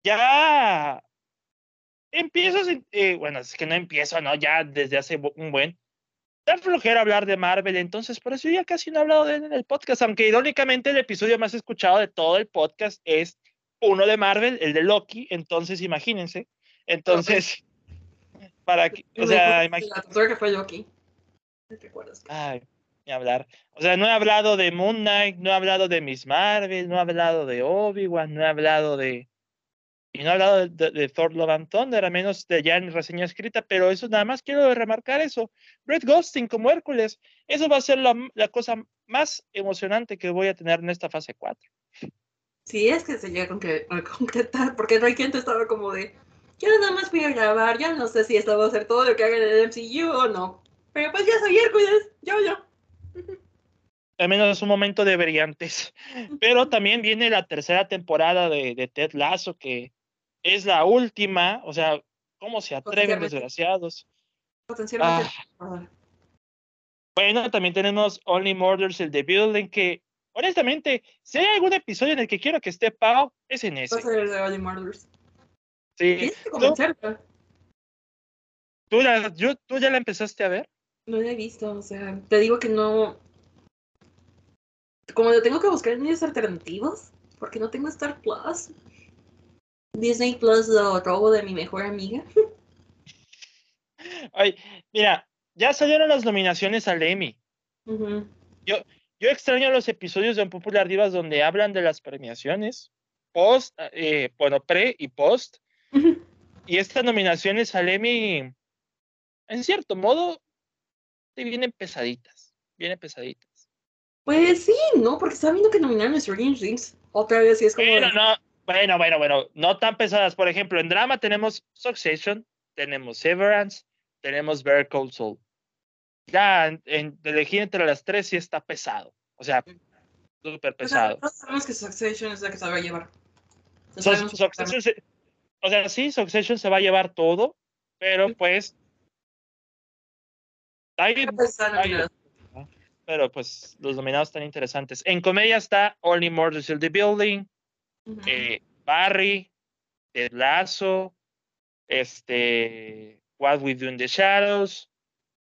ya empiezo, eh, bueno, es que no empiezo, ¿no? Ya desde hace un buen. Tan flojera hablar de Marvel, entonces por eso ya casi no he hablado de él en el podcast, aunque irónicamente el episodio más escuchado de todo el podcast es uno de Marvel, el de Loki, entonces imagínense. Entonces, *laughs* para que, o sea, imagínense. que fue Loki. Ay, ni hablar. O sea, no he hablado de Moon Knight, no he hablado de Miss Marvel, no he hablado de Obi-Wan, no he hablado de, y no he hablado de, Thor Love and Thunder, a menos de ya en reseña escrita, pero eso nada más quiero remarcar eso. Red Ghosting como Hércules, eso va a ser la, la, cosa más emocionante que voy a tener en esta fase 4. Sí, es que se llega a concretar, porque Kent estaba como de, yo nada más voy a grabar, ya no sé si esto va a ser todo lo que haga en el MCU o no, pero pues ya soy Hércules, yo, yo. Al menos es un momento de brillantes. Pero también viene la tercera temporada de, de Ted Lasso, que es la última, o sea, ¿cómo se atreven, desgraciados? Potencialmente. Ah. Bueno, también tenemos Only Murders, el The Building, que honestamente, si hay algún episodio en el que quiero que esté Pau, es en ese. el de Only Murders. Sí. ¿Tú, la, ¿Tú ya la empezaste a ver? No la he visto, o sea, te digo que no. Como lo tengo que buscar en medios alternativos, porque no tengo Star Plus. Disney Plus lo robo de mi mejor amiga. Ay, mira, ya salieron las nominaciones al Emmy. yo, yo extraño los episodios de Popular Divas donde hablan de las premiaciones, post, eh, bueno, pre y post. Y estas nominaciones al Emmy, en cierto modo, te vienen pesaditas, vienen pesaditas. Pues sí, ¿no? Porque está viendo que nominaron a Stranger Things. Otra vez y es como... no, bueno, bueno, bueno, no tan pesadas. Por ejemplo, en drama tenemos Succession, tenemos Severance, tenemos Better Saul. Ya en, elegir entre las tres sí está pesado. O sea, Súper pesado. O sea, sabemos que Succession es la que se va a llevar. Succession se, o sea, sí, Succession se va a llevar todo, pero pues. Hay, pero pues los nominados están interesantes. En comedia está Only Murders in the Building, eh, Barry, Ted Lasso, este, What We Do in the Shadows,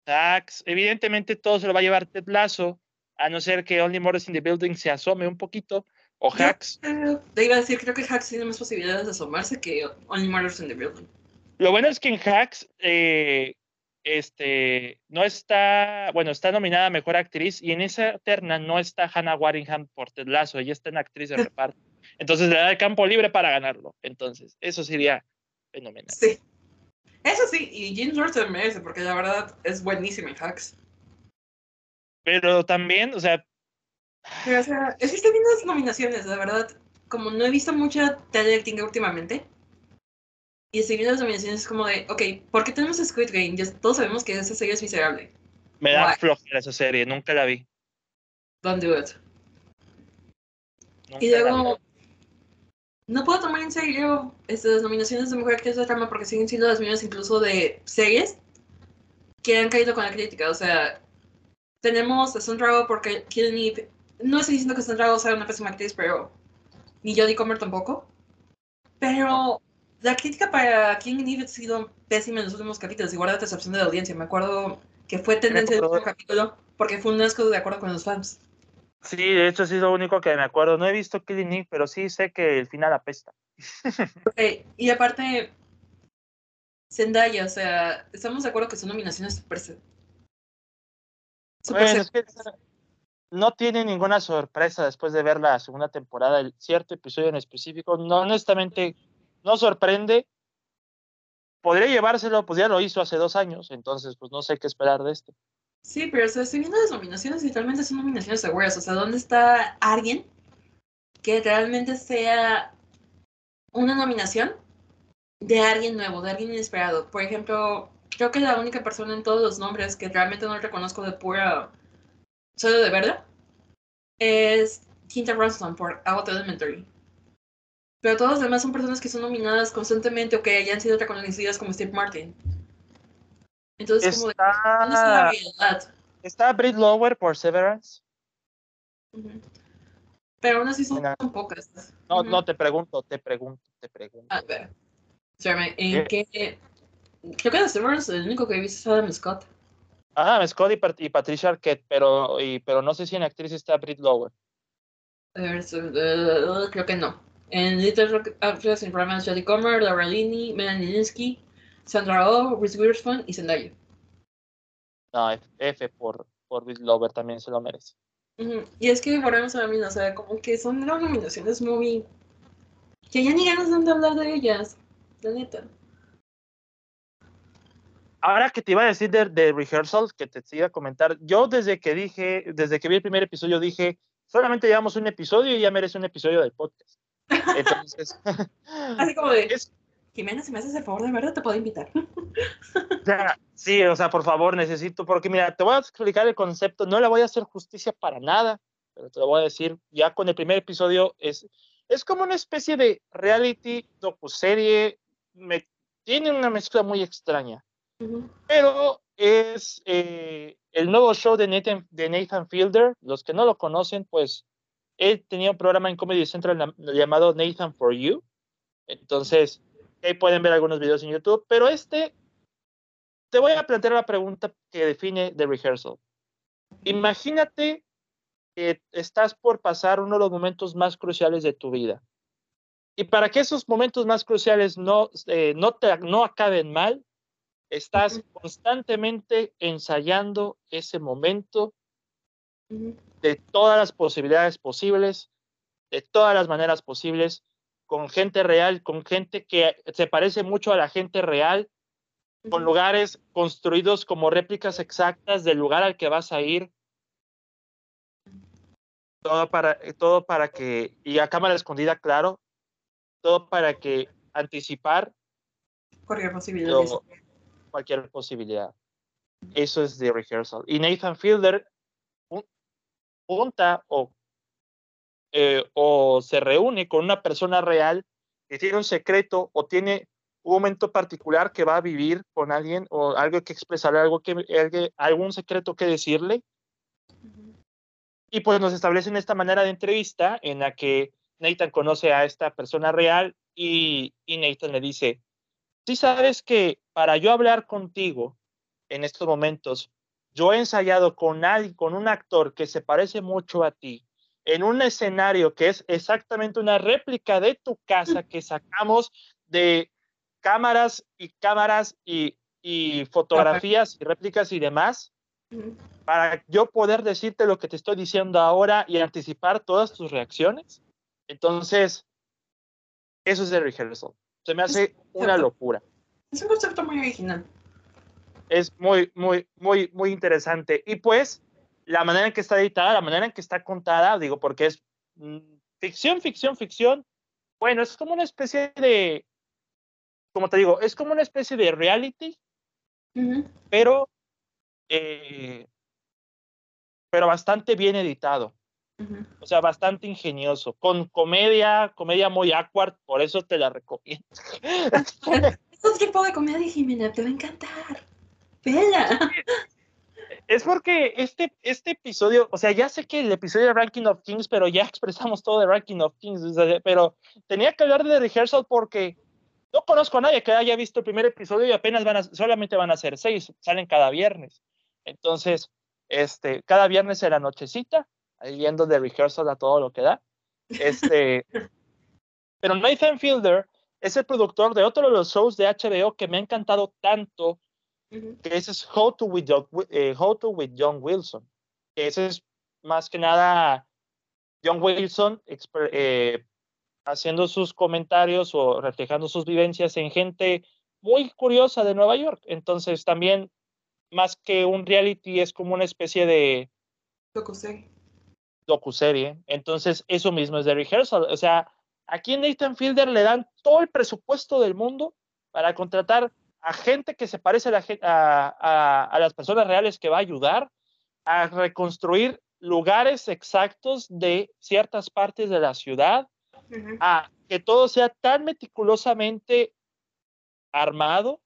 Tax. Evidentemente todo se lo va a llevar Ted Lasso, a no ser que Only Murders in the Building se asome un poquito, o Hacks. te iba a decir, creo que Hacks tiene más posibilidades de asomarse que Only Murders in the Building. Lo bueno es que en Hacks eh, este, no está, bueno, está nominada a Mejor Actriz y en esa terna no está Hannah Waringham por Ted Lasso, ella está en actriz de *laughs* reparto. Entonces le da el campo libre para ganarlo. Entonces, eso sería fenomenal. Sí. Eso sí, y James Ward se merece, porque la verdad es buenísimo en Hacks. Pero también, o sea. Pero, o sea, es que estoy viendo las nominaciones, la verdad. Como no he visto mucha tele últimamente, y estoy viendo las nominaciones es como de, ok, ¿por qué tenemos Squid Game? Ya todos sabemos que esa serie es miserable. Me da flojera esa serie, nunca la vi. Don't do it. y luego, no puedo tomar en serio estas nominaciones de Mejor Actriz de Trama porque siguen siendo las mismas incluso de series que han caído con la crítica. O sea, tenemos a Sandra porque Killing Eve, no estoy diciendo que Sandra sea una pésima actriz, pero ni Jodie Comer tampoco. Pero la crítica para Killing Eve ha sido pésima en los últimos capítulos, igual la decepción de la audiencia. Me acuerdo que fue tendencia el último capítulo porque fue un asco de acuerdo con los fans. Sí, de hecho sí es lo único que me acuerdo. No he visto Killing Eve, pero sí sé que el final apesta. *laughs* okay. Y aparte, Zendaya, o sea, estamos de acuerdo que son nominaciones super... super no tiene ninguna sorpresa después de ver la segunda temporada, el cierto episodio en específico. No, honestamente, no sorprende. Podría llevárselo, pues ya lo hizo hace dos años, entonces pues no sé qué esperar de este. Sí, pero o sea, estoy viendo las nominaciones y realmente son nominaciones seguras. O sea, ¿dónde está alguien que realmente sea una nominación de alguien nuevo, de alguien inesperado? Por ejemplo, creo que la única persona en todos los nombres que realmente no reconozco de pura solo de verdad es Quinta Ronston por Out Elementary. Pero todos los demás son personas que son nominadas constantemente o que hayan sido reconocidas como Steve Martin. Entonces, como está, ¿Está Brit Lower por Severance? Pero aún así son, pocas. No, no, te pregunto, te pregunto, te pregunto. A ver. ¿en qué? Creo que de Severance el único que he visto es Adam Scott. Ajá, Scott y, Patricia Arquette, pero, y, pero no sé si en actriz está Brit Lower. Uh, creo que no. En Little Rock Actress in Romance, Jodie Comer, Laura Linney, Melanie Linsky, Sandra Oh, Reese Witherspoon y Zendaya. No, F por, por Lover también se lo merece. Y es que volvemos a la misma, o sea, como que son nominaciones muy... que ya ni ganas de hablar de ellas, la neta. Ahora que te iba a decir de, de rehearsal, que te iba a comentar, yo desde que dije, desde que vi el primer episodio dije, solamente llevamos un episodio y ya merece un episodio del podcast. *laughs* Entonces, *laughs* así como de, Jimena, si me haces el favor de verdad, te puedo invitar. *laughs* sí, o sea, por favor, necesito, porque mira, te voy a explicar el concepto, no le voy a hacer justicia para nada, pero te lo voy a decir, ya con el primer episodio es, es como una especie de reality, docuserie, me, tiene una mezcla muy extraña, pero es eh, el nuevo show de Nathan, de Nathan Fielder, los que no lo conocen, pues él tenía un programa en Comedy Central llamado Nathan for You, entonces Ahí pueden ver algunos videos en YouTube, pero este, te voy a plantear la pregunta que define The Rehearsal. Imagínate que estás por pasar uno de los momentos más cruciales de tu vida. Y para que esos momentos más cruciales no, eh, no, te, no acaben mal, estás constantemente ensayando ese momento de todas las posibilidades posibles, de todas las maneras posibles, con gente real, con gente que se parece mucho a la gente real, con lugares construidos como réplicas exactas del lugar al que vas a ir. Todo para, todo para que, y a cámara escondida, claro, todo para que anticipar cualquier posibilidad. cualquier posibilidad. Eso es de rehearsal. Y Nathan Fielder punta o eh, o se reúne con una persona real que tiene un secreto o tiene un momento particular que va a vivir con alguien o algo que expresar, algo que, algún secreto que decirle. Y pues nos establecen esta manera de entrevista en la que Nathan conoce a esta persona real y, y Nathan le dice, si sabes que para yo hablar contigo en estos momentos, yo he ensayado con alguien, con un actor que se parece mucho a ti, en un escenario que es exactamente una réplica de tu casa que sacamos de cámaras y cámaras y, fotografías y réplicas y demás, para yo poder decirte lo que te estoy diciendo ahora y anticipar todas tus reacciones. Entonces, eso es de rehearsal. Se me hace una locura. Es un concepto muy original. Es muy, muy, muy, muy interesante. Y pues, la manera en que está editada, la manera en que está contada, digo, porque es mm, ficción, ficción, ficción. Bueno, es como una especie de, como te digo, es como una especie de reality, pero, eh, pero bastante bien editado. O sea, bastante ingenioso, con comedia, comedia muy awkward, por eso te la recomiendo. *laughs* Es tipo de comedia, Jimena, te va a encantar. Vela. Es porque este, este episodio, o sea, ya sé que el episodio de Ranking of Kings, pero ya *laughs* expresamos todo de Ranking of Kings, pero tenía que hablar de Rehearsal porque no conozco a nadie que haya visto el primer episodio y apenas van a, solamente van a ser seis, salen cada viernes. Entonces, este, cada viernes en la nochecita, viendo de rehearsal a todo lo que da. Este, *laughs* pero Nathan Fielder es el productor de otro de los shows de HBO que me ha encantado tanto, que ese es How to with, eh, How to with John Wilson. Ese es más que nada John Wilson eh, haciendo sus comentarios o reflejando sus vivencias en gente muy curiosa de Nueva York. Entonces también, más que un reality, es como una especie de... Docuserie. Docuserie. Entonces, eso mismo es de rehearsal. O sea, aquí en Nathan Fielder le dan todo el presupuesto del mundo para contratar a gente que se parece a, a las personas reales que va a ayudar a reconstruir lugares exactos de ciertas partes de la ciudad, a que todo sea tan meticulosamente armado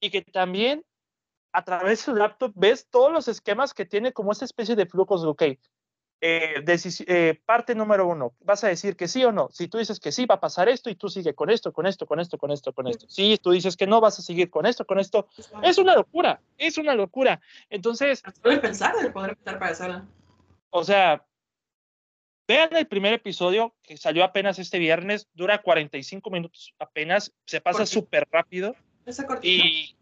y que también a través de su laptop ves todos los esquemas que tiene como esa especie de flujos de, ok, eh, eh, parte número uno, vas a decir que sí o no. Si tú dices que sí, va a pasar esto y tú sigue con esto, con esto, con esto, con esto, con esto. Si tú dices que no, vas a seguir con esto, con esto. Es una locura, es una locura. Entonces... Poder pensar, poder pensar para hacerlo. O sea, Vean el primer episodio que salió apenas este viernes, dura 45 minutos apenas, se pasa súper rápido. Y,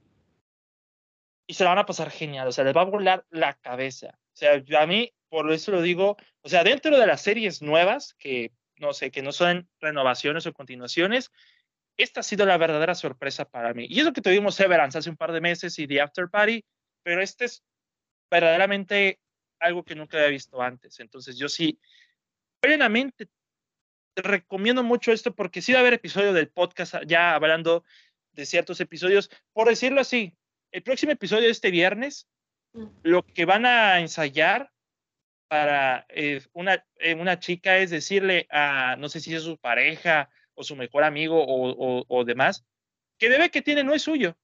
y se la van a pasar genial, o sea, les va a volar la cabeza. Sea, a mí, por eso lo digo, o sea, dentro de las series nuevas, que no sé, que no son renovaciones o continuaciones, esta ha sido la verdadera sorpresa para mí. Y eso que tuvimos Severance hace un par de meses y The After Party, pero este es verdaderamente algo que nunca había visto antes. Entonces, yo sí, plenamente te recomiendo mucho esto porque sí va a haber episodio del podcast ya hablando de ciertos episodios. Por decirlo así, el próximo episodio de este viernes. Lo que van a ensayar para eh, una, eh, una chica es decirle a, no sé si es su pareja o su mejor amigo o, o, demás, que debe que tiene no es suyo.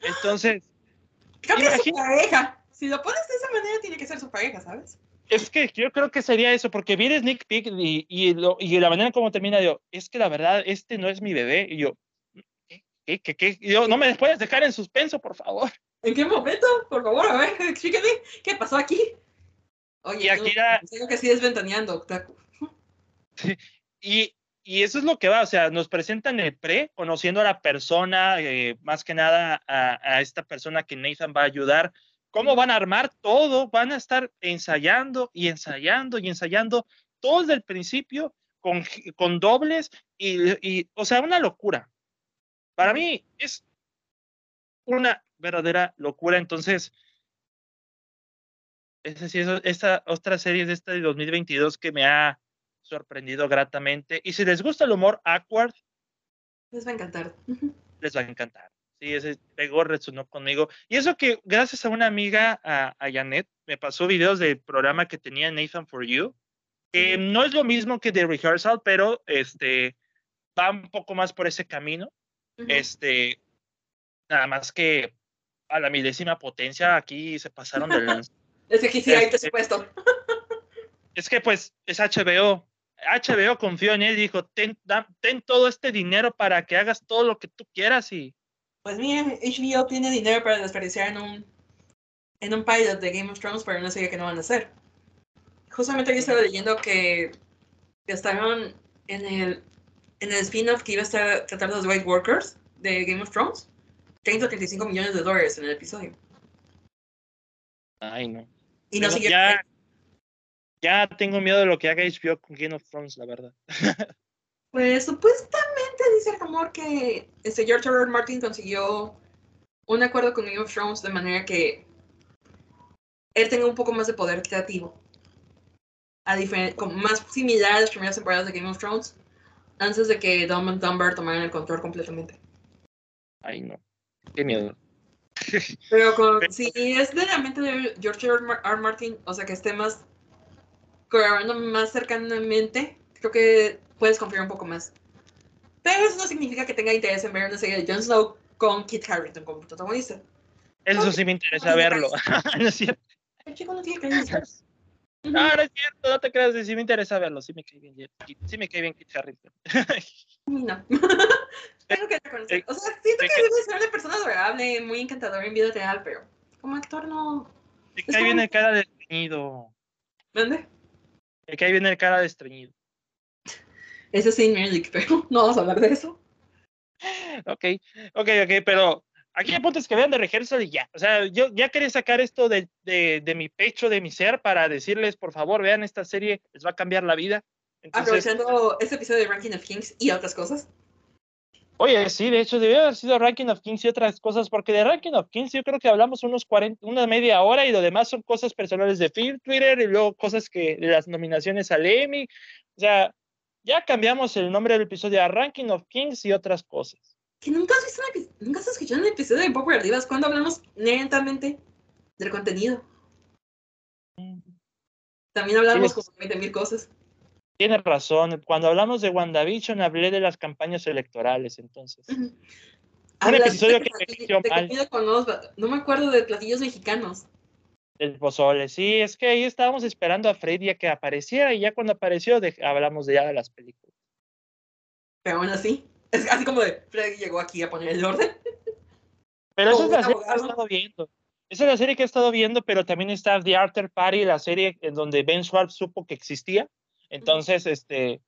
Entonces... *gasps* Creo su pareja. Si lo pones de esa manera, tiene que ser su pareja, ¿sabes? Es que yo creo que sería eso, porque vi el sneak peek y, y, lo, y la manera como termina, yo, es que la verdad, este no es mi bebé. Y yo, ¿qué? ¿Qué? ¿Qué? yo, no me puedes dejar en suspenso, por favor. ¿En qué momento? Por favor, a ver, explíqueme, ¿qué pasó aquí? Oye, y aquí tengo que seguir desventaneando, Y, y eso es lo que va, o sea, nos presentan el pre, conociendo a la persona, eh, más que nada a, a, esta persona que Nathan va a ayudar, cómo van a armar todo, van a estar ensayando y ensayando y ensayando todo desde el principio con, con dobles y, o sea, una locura. Para mí es una verdadera locura. Entonces, es esta otra serie es esta de 2022 que me ha sorprendido gratamente. Y si les gusta el humor awkward, les va a encantar. Les va a encantar. Sí, ese pegó, resonó conmigo. Y eso que gracias a una amiga, a, a Janet, me pasó videos del programa que tenía Nathan for You. que no es lo mismo que The Rehearsal, pero este va un poco más por ese camino. Este, nada más que a la milésima potencia aquí se pasaron del *laughs* lance. es que aquí sí hay Este presupuesto. *laughs* es que pues es HBO. HBO confió en él y dijo, ten, da- ten todo este dinero para que hagas todo lo que tú quieras y Pues miren, HBO tiene dinero para desperdiciar en un en un pilot de Game of Thrones, pero no sé qué no van a hacer. Justamente yo estaba leyendo que estaban en el en el spin-off que iba a estar tratar los White Workers de Game of Thrones. 30 o 35 millones de dólares en el episodio. ay no. Y ya, ya tengo miedo de lo que haga HBO con Game of Thrones, la verdad. *laughs* Pues supuestamente dice el rumor que este George R. R. Martin consiguió un acuerdo con Game of Thrones de manera que él tenga un poco más de poder creativo. A como más similar a las primeras temporadas de Game of Thrones, antes de que Dumb and Dumber tomaran el control completamente. Ay no. Qué miedo. Pero con, si es de la mente de George R. Martin, o sea que esté más colaborando más cercanamente, creo que puedes confiar un poco más. Pero eso no significa que tenga interés en ver una serie de Jon Snow con Kit Harington como protagonista. Eso sí me interesa verlo. *laughs* no es cierto. El chico no tiene carisma. No, no es cierto, no te creas, sí me interesa verlo, sí me cae bien, sí me cae bien Kit mí no. *laughs* Tengo que reconocer. O sea, siento que debe ser una persona adorable, muy encantadora en vida real, pero como actor no. Me cae bien el cara de estreñido. ¿Dónde? Me cae bien el cara de estreñido. Ese es Saint Merrick, pero *laughs* no vamos a hablar de eso. Ok, ok, ok, pero aquí el punto es que vean de rehearsal y ya. O sea, yo ya quería sacar esto de, de, de mi pecho, de mi ser, para decirles, por favor, vean esta serie, les va a cambiar la vida. Entonces, Aprovechando este episodio de Ranking of Kings y otras cosas. oye, sí, de hecho, debió haber sido Ranking of Kings y otras cosas, porque de Ranking of Kings yo creo que hablamos unos 40, una media hora y lo demás son cosas personales de Phil, Twitter y luego cosas que de las nominaciones al Emmy. O sea, ya cambiamos el nombre del episodio a Ranking of Kings y otras cosas. Que nunca has visto un epi- nunca has escuchado un episodio de Popular Divas cuando hablamos lentamente del contenido. También hablamos Sí, como 20 mil cosas. Tienes razón. Cuando hablamos de WandaVision hablé de las campañas electorales, entonces. Un episodio de que platillo- de mal. con No me acuerdo de platillos mexicanos. El pozole, sí, es que ahí estábamos esperando a Freddy a que apareciera y ya cuando apareció de- hablamos de ya de las películas. Pero aún así. Es así como de Freddy llegó aquí a poner el orden. Pero esa es la serie que he estado viendo. Esa es la serie que he estado viendo, pero también está The After Party, la serie en donde Ben Schwartz supo que existía. Entonces, este.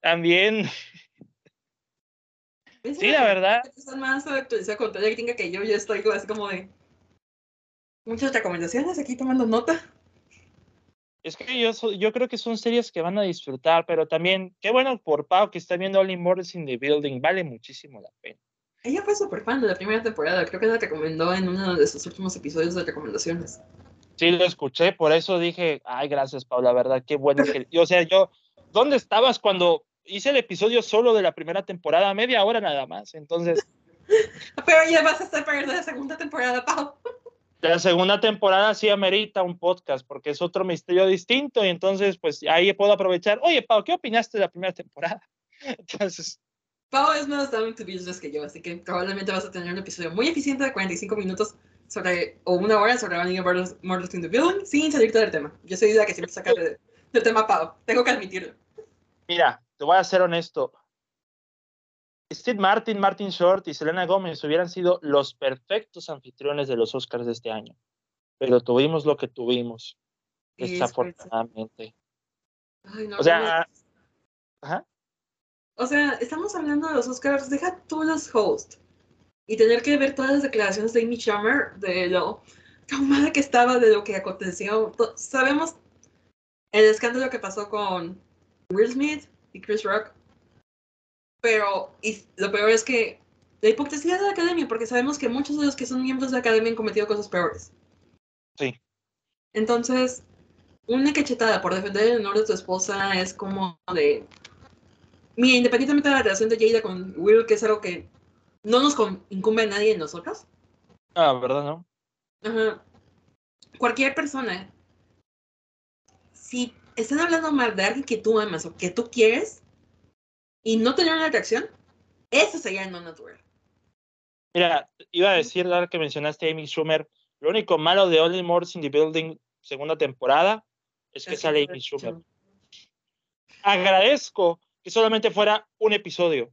También, sí, la verdad. Están más actualizados con todo el que yo. Yo estoy así como de. Muchas recomendaciones aquí tomando nota. Es que yo, yo creo que son series que van a disfrutar, pero también, qué bueno por Pau que está viendo Only Murders in the Building, vale muchísimo la pena. Ella fue súper fan de la primera temporada. Creo que la recomendó en uno de sus últimos episodios de recomendaciones. Sí, lo escuché, por eso dije, ay, gracias, Pau, la verdad, qué bueno que. O sea, yo, ¿dónde estabas cuando hice el episodio solo de la primera temporada? Media hora nada más. Entonces, *laughs* Pero ya vas a estar para la segunda temporada, Pau. La segunda temporada sí amerita un podcast, porque es otro misterio distinto, y entonces, pues ahí puedo aprovechar. Oye, Pau, ¿qué opinaste de la primera temporada? *laughs* Entonces, Pau es más down to business que yo, así que probablemente vas a tener un episodio muy eficiente de 45 minutos sobre, o una hora sobre Running Murders Murders in the Building sin salirte del tema. Yo soy la que siempre saca de- del tema Pau, tengo que admitirlo. mira, te voy a ser honesto. Steve Martin, Martin Short y Selena Gómez hubieran sido los perfectos anfitriones de los Oscars de este año, pero tuvimos lo que tuvimos, desafortunadamente. Ay, no, O no sea, me- ajá. o sea, estamos hablando de los Oscars, deja tú los hosts y tener que ver todas las declaraciones de Amy Schumer de lo traumada que estaba de lo que aconteció. Sabemos el escándalo que pasó con Will Smith y Chris Rock, pero y lo peor es que la hipocresía de la academia, porque sabemos que muchos de los que son miembros de la academia han cometido cosas peores. Sí. Entonces, una cachetada por defender el honor de tu esposa es como de. Mira, independientemente de la relación de Jada con Will, que es algo que no nos incumbe a nadie de nosotros, Ah, ¿verdad, no? ajá, cualquier persona si están hablando mal de alguien que tú amas o que tú quieres y no tener una reacción, eso sería no natural. Mira, iba a decir, ahora que mencionaste a Amy Schumer, lo único malo de Only Murders in the Building segunda temporada es que sale Amy Schumer. Agradezco que solamente fuera un episodio.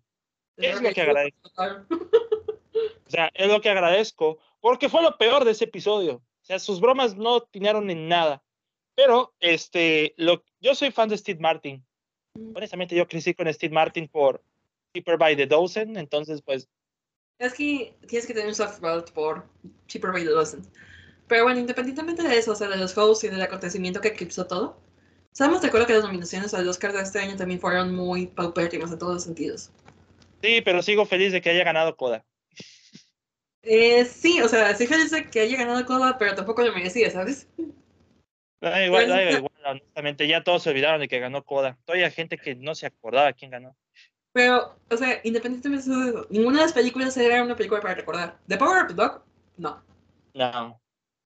Es lo que agradezco. *laughs* O sea, es lo que agradezco, porque fue lo peor de ese episodio. O sea, sus bromas no atinaron en nada. Pero, este, lo, yo soy fan de Steve Martin. Honestamente, yo crecí con Steve Martin por Cheaper by the Dozen, entonces, pues. Es que tienes que tener un soft spot por Cheaper by the Dozen. Pero bueno, independientemente de eso, o sea, de los hosts y del acontecimiento que eclipsó todo, estamos de acuerdo que las nominaciones al Oscar de este año también fueron muy paupérrimas en todos los sentidos. Sí, pero sigo feliz de que haya ganado Coda. Eh, sí, o sea, sí feliz de que haya ganado Coda, pero tampoco lo merecía, ¿sabes? Da igual, da igual, honestamente, ya todos se olvidaron de que ganó Coda. Todavía hay gente que no se acordaba quién ganó. Pero, o sea, independientemente de eso, ninguna de las películas era una película para recordar. The Power of the Dog, no. No.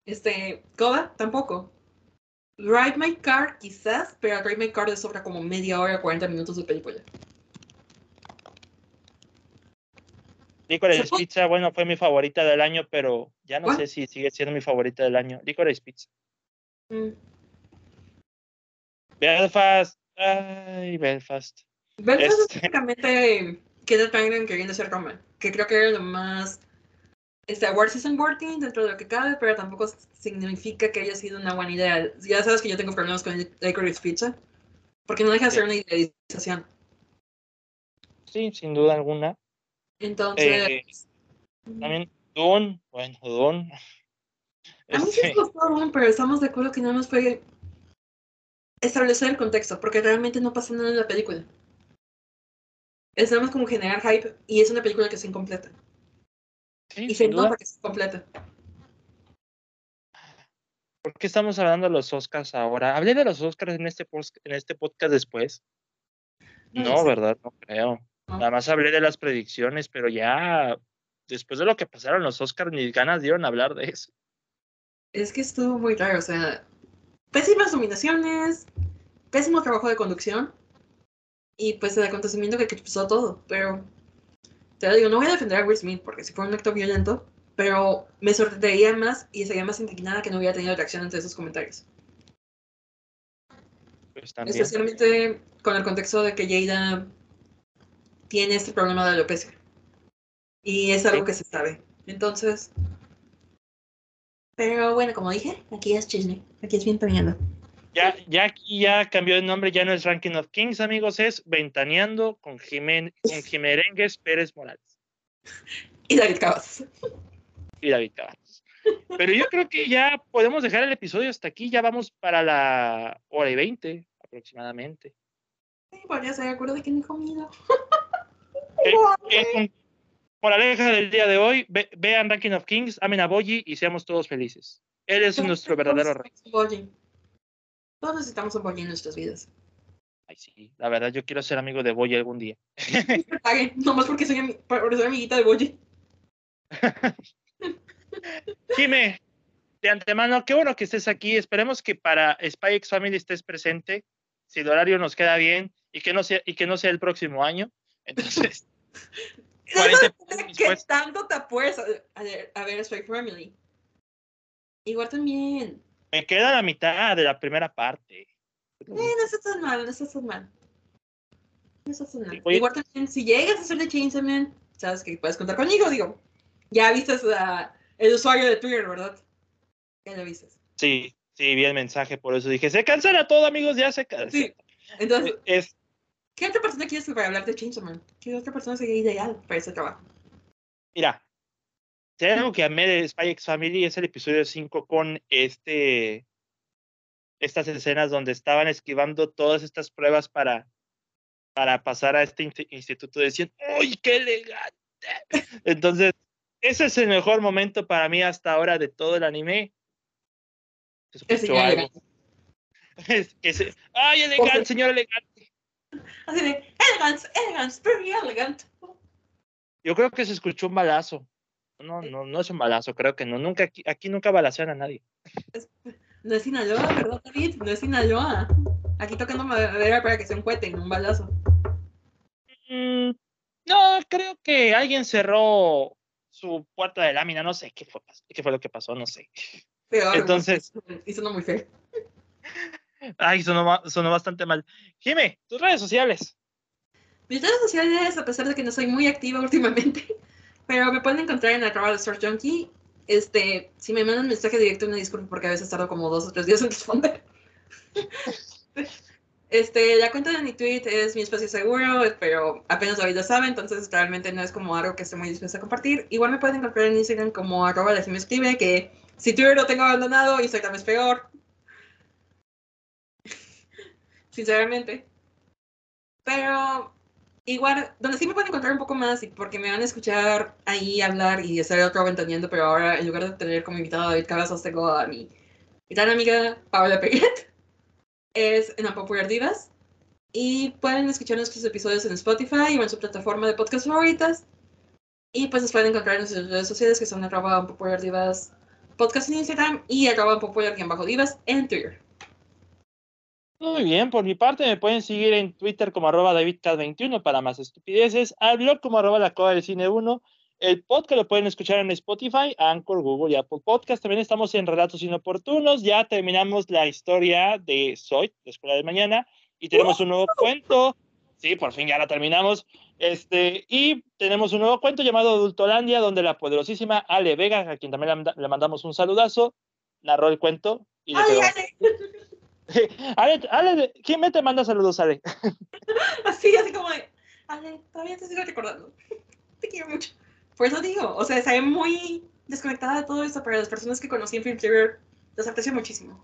Este, Coda, tampoco. Drive My Car, quizás, pero Drive My Car le sobra como media hora, 40 minutos de película. Licorice Pizza, bueno, fue mi favorita del año, pero ya no sé si sigue siendo mi favorita del año. Licorice Pizza. Mm. Belfast. Ay, Belfast. Belfast es este básicamente Kenneth Branagh queriendo ser Roman, que creo que era lo más este award season working dentro de lo que cabe, pero tampoco significa que haya sido una buena idea. Ya sabes que yo tengo problemas con Licorice Pizza, porque no deja de ser una idealización. Sí, sin duda alguna. Entonces. Eh, también Dune, bueno, Dune. A mí sí me este gustó Dune, pero estamos de acuerdo que no nos fue establecer el contexto, porque realmente no pasa nada en la película. Es nada más como generar hype y es una película que es incompleta. Sí, y se nota que es incompleta. ¿Por qué estamos hablando de los Oscars ahora? Hablé de los Oscars en este, en este podcast después. No, ¿verdad? No creo. Nada más hablé de las predicciones, pero ya después de lo que pasaron los Oscars, ni ganas dieron a hablar de eso. Es que estuvo muy raro, o sea, pésimas nominaciones, pésimo trabajo de conducción y pues el acontecimiento que eclipsó todo, pero te digo, no voy a defender a Will Smith porque si fue un acto violento, pero me sorprendería más y estaría más indignada que no hubiera tenido reacción ante esos comentarios. Pues Especialmente con el contexto de que Jada tiene este problema de alopecia. Y es algo que se sabe. Entonces. Pero bueno, como dije, aquí es chisme. Aquí es bien peleando. Ya, ya aquí ya cambió de nombre, ya no es Ranking of Kings, amigos, es Ventaneando con, Jimen, con Jimerengues Pérez Morales. Y David Cavazos. Y David Cavazos. Pero yo creo que ya podemos dejar el episodio hasta aquí, ya vamos para la hora y veinte aproximadamente. Sí, pues ya se acuerdo de que no he comido. Eh, *laughs* por aleja del día de hoy, vean Ranking of Kings, amen a Boyi y seamos todos felices. Él es nuestro verdadero rey. Todos necesitamos un Boyi en nuestras vidas. Ay, sí, la verdad, yo quiero ser amigo de Boyi algún día. *laughs* nomás porque soy, soy amiguita de Boyi. Dime, *laughs* de antemano, qué bueno que estés aquí. Esperemos que para Spy X Family estés presente, si el horario nos queda bien y que no sea, y que no sea el próximo año. Entonces, *laughs* ¿Qué tanto te apuestas a, a, ver Spy Family? Igual también. Me queda la mitad de la primera parte. Eh, no está tan mal, no está tan mal. No está tan mal. Igual también, si llegas a ser de Chainsaw Man, sabes que puedes contar conmigo, digo. Ya viste el usuario de Twitter, ¿verdad? Ya lo viste. Sí, sí, vi el mensaje, por eso dije, se cancela todo, amigos, ya se cancela. Sí, entonces, es, ¿Qué otra persona quieres para hablar de Chainsaw Man? ¿Qué otra persona sería ideal para ese trabajo? Mira, si hay algo que amé de Spy X Family es el episodio 5 con este estas escenas donde estaban esquivando todas estas pruebas para, para pasar a este instituto. Decían, ¡uy, qué elegante! Entonces, ese es el mejor momento para mí hasta ahora de todo el anime. *laughs* Se algo. ¡Ay, elegante, señor elegante! Así de, elegance, elegance, very elegant. Yo creo que se escuchó un balazo. No, no, no es un balazo, creo que no. Nunca aquí, aquí nunca balacean a nadie. No es Sinaloa, ¿verdad, David? No es Sinaloa. Aquí tocando madera para que se encueten un balazo. Mm, no, creo que alguien cerró su puerta de lámina, no sé qué fue, qué fue lo que pasó, no sé. Peor, Entonces. *laughs* Hizo no muy feo. Ay, sonó, sonó bastante mal. Jime, tus redes sociales. Mis redes sociales, a pesar de que no soy muy activa *laughs* últimamente, pero me pueden encontrar en arroba de Search Junkie. Este, si me mandan mensaje directo, una disculpa porque a veces tardo como dos o tres días en responder. *laughs* Este, la cuenta de mi tweet es mi espacio seguro, pero apenas ahorita sabe, entonces realmente no es como algo que esté muy dispuesta a compartir. Igual me pueden encontrar en Instagram como arroba de me escribe, que si Twitter lo tengo abandonado, Instagram es peor. Sinceramente. Pero igual, donde sí me pueden encontrar un poco más, porque me van a escuchar ahí hablar y hacer otro ventaneando, pero ahora en lugar de tener como invitado a David Cavazos, tengo a mi gran amiga Paola Peguet *laughs* es en Unpopular Divas. Y pueden escuchar nuestros episodios en Spotify o en su plataforma de podcast favoritas. Y pues nos pueden encontrar en nuestras redes sociales que son arroba Unpopular Divas podcast en Instagram y arroba Unpopular Divas en Twitter. Muy bien, por mi parte me pueden seguir en Twitter como arroba DavidCat21 para más estupideces, al blog como arroba la coda del cine 1 el podcast lo pueden escuchar en Spotify, Anchor, Google y Apple Podcast. También estamos en Relatos Inoportunos. Ya terminamos la historia de Soy, la Escuela de Mañana, y tenemos un nuevo cuento. Sí, por fin ya la terminamos. Este, y tenemos un nuevo cuento llamado Adultolandia, donde la poderosísima Ale Vega, a quien también le, mandamos un saludazo, narró el cuento. Y ¡Ay, Ale! Ale, Ale, ¿quién me te manda saludos, Ale? *laughs* Así, así como de, Ale, todavía te sigo recordando. *laughs* Te quiero mucho. Por eso digo, o sea, está muy desconectada de todo esto, pero las personas que conocí en Film Cleaver las aprecio muchísimo.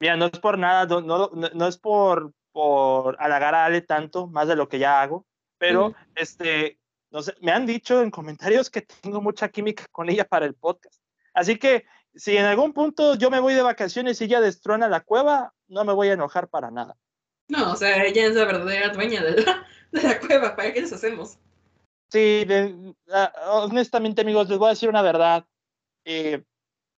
Mira, no es por nada, no, no, no, es por, por halagar a Ale tanto, más de lo que ya hago, pero este, no sé, me han dicho en comentarios que tengo mucha química con ella para el podcast. Así que si en algún punto yo me voy de vacaciones y ella destrona la cueva, no me voy a enojar para nada. No, o sea, ella es la verdadera dueña de la, *laughs* de la cueva, ¿para qué les hacemos? Sí, honestamente, amigos, les voy a decir una verdad. Eh,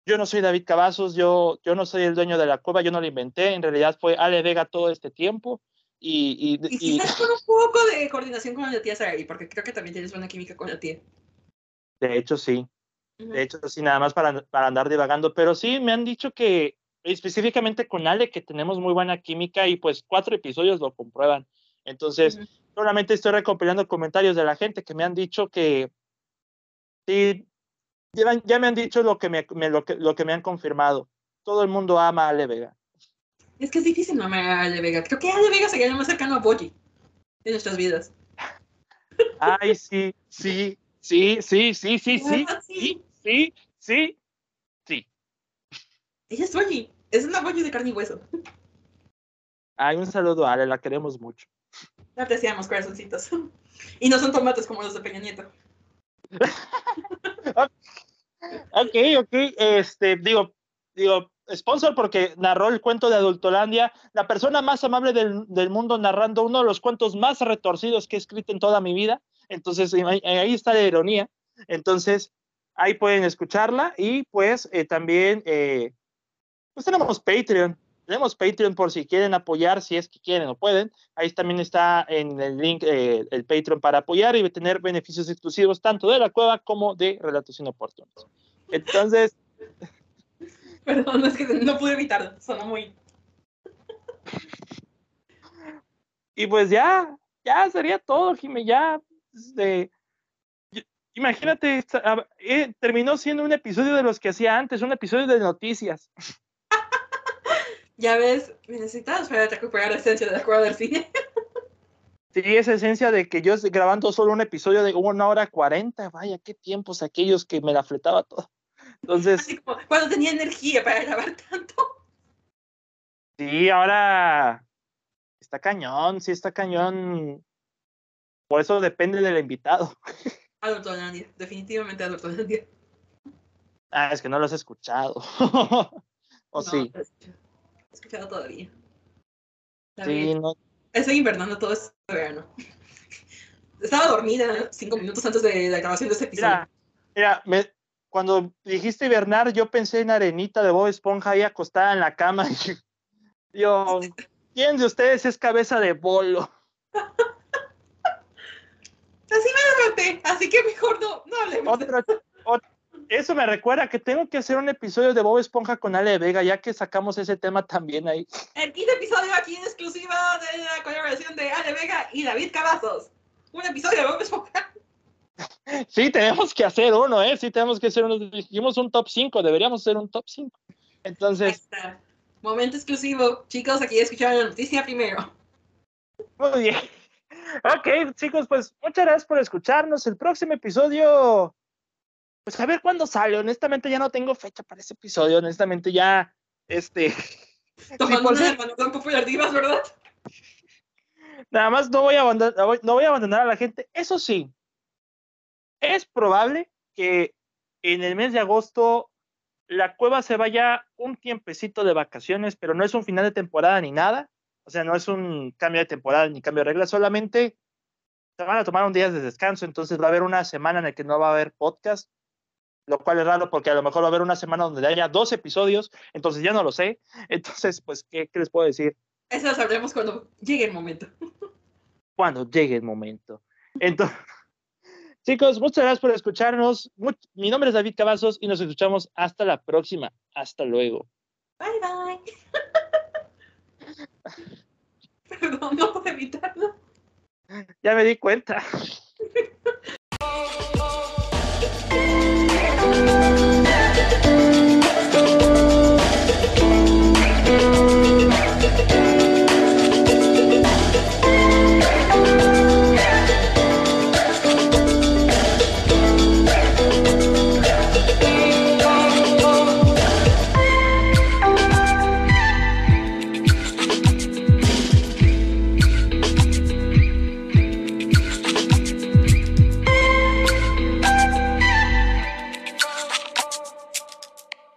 yo no soy David Cavazos, yo, yo no soy el dueño de la cueva, yo no la inventé, en realidad fue Ale Vega todo este tiempo. Y, y, y, quizás con un poco de coordinación con la tía Sarari, porque creo que también tienes buena química con la tía. De hecho, sí. De hecho, sí, nada más para, para andar divagando. Pero sí, me han dicho que específicamente con Ale, que tenemos muy buena química y pues cuatro episodios lo comprueban. Entonces, solamente estoy recopilando comentarios de la gente que me han dicho que sí, ya, me han dicho lo que me, lo, que, lo que me han confirmado. Todo el mundo ama a Ale Vega. Es que es difícil no amar a Ale Vega. Creo que Ale Vega sería el más cercano a Boji en nuestras vidas. *laughs* Ay, sí, sí, sí, sí, sí, sí. *laughs* sí sí, sí, sí. Ella es Boji. Es una Boji de carne y hueso. Ay, un saludo a Ale, la queremos mucho. La apreciamos, corazoncitos. Y no son tomates como los de Peña Nieto. *laughs* ok, ok. Este, digo, digo, sponsor porque narró el cuento de Adultolandia, la persona más amable del, del, mundo narrando uno de los cuentos más retorcidos que he escrito en toda mi vida. Entonces, ahí está la ironía. Entonces, ahí pueden escucharla y pues eh, también, eh, pues tenemos Patreon. Tenemos Patreon por si quieren apoyar, si es que quieren o pueden. Ahí también está en el link eh, el Patreon para apoyar y tener beneficios exclusivos tanto de la cueva como de Relatos Inoportunos. Entonces. *laughs* Perdón, es que no pude evitarlo, sonó muy. *laughs* Y pues ya, ya sería todo, Jimmy, ya. Este, imagínate, eh, terminó siendo un episodio de los que hacía antes, un episodio de noticias ya ves, necesitas para recuperar la esencia de la cueva del cine. Sí, esa esencia de que yo grabando solo un episodio de una hora cuarenta, vaya, qué tiempos aquellos que me la fletaba todo. Entonces. Así como cuando tenía energía para grabar tanto. Sí, ahora está cañón, sí está cañón. Por eso depende del invitado. Adultolandia, definitivamente Adultolandia. Ah, es que no lo has escuchado. *laughs* ¿O sí? escuchado todavía. sí, no. Estoy invernando todo este verano. *laughs* Estaba dormida cinco minutos antes de la grabación de este episodio. Mira, mira cuando dijiste hibernar, yo pensé en Arenita de Bob Esponja ahí acostada en la cama. *laughs* Y yo, ¿quién de ustedes es cabeza de bolo? Así me derroté, así que mejor no, no hablemos. eso me recuerda que tengo que hacer un episodio de Bob Esponja con Ale Vega, ya que sacamos ese tema también ahí. El quinto episodio aquí en exclusiva de la colaboración de Ale Vega y David Cavazos. Un episodio de Bob Esponja. *laughs* Sí, tenemos que hacer uno, ¿eh? Sí, tenemos que hacer uno. Dijimos un top 5, deberíamos hacer un top 5. Entonces. Momento exclusivo. Chicos, aquí escucharon la noticia primero. Muy bien. Ok, chicos, pues muchas gracias por escucharnos. El próximo episodio, pues a ver cuándo sale. Honestamente ya no tengo fecha para ese episodio. Honestamente ya, este... Tomando una popular divas, ¿verdad? Nada más no voy, a abandonar, no voy a abandonar a la gente. Eso sí, es probable que en el mes de agosto la cueva se vaya un tiempecito de vacaciones, pero no es un final de temporada ni nada. O sea, no es un cambio de temporada ni cambio de reglas, solamente se van a tomar un día de descanso, entonces va a haber una semana en la que no va a haber podcast, lo cual es raro porque a lo mejor va a haber una semana donde haya dos episodios, entonces ya no lo sé. *laughs* Entonces, pues, ¿qué, les puedo decir? Eso lo sabremos cuando llegue el momento. *laughs* Cuando llegue el momento. Entonces, *laughs* chicos, muchas gracias por escucharnos. Mi nombre es David Cavazos y nos escuchamos hasta la próxima. Hasta luego. Bye, bye. *laughs* Perdón, no puedo evitarlo. Ya me di cuenta. *laughs*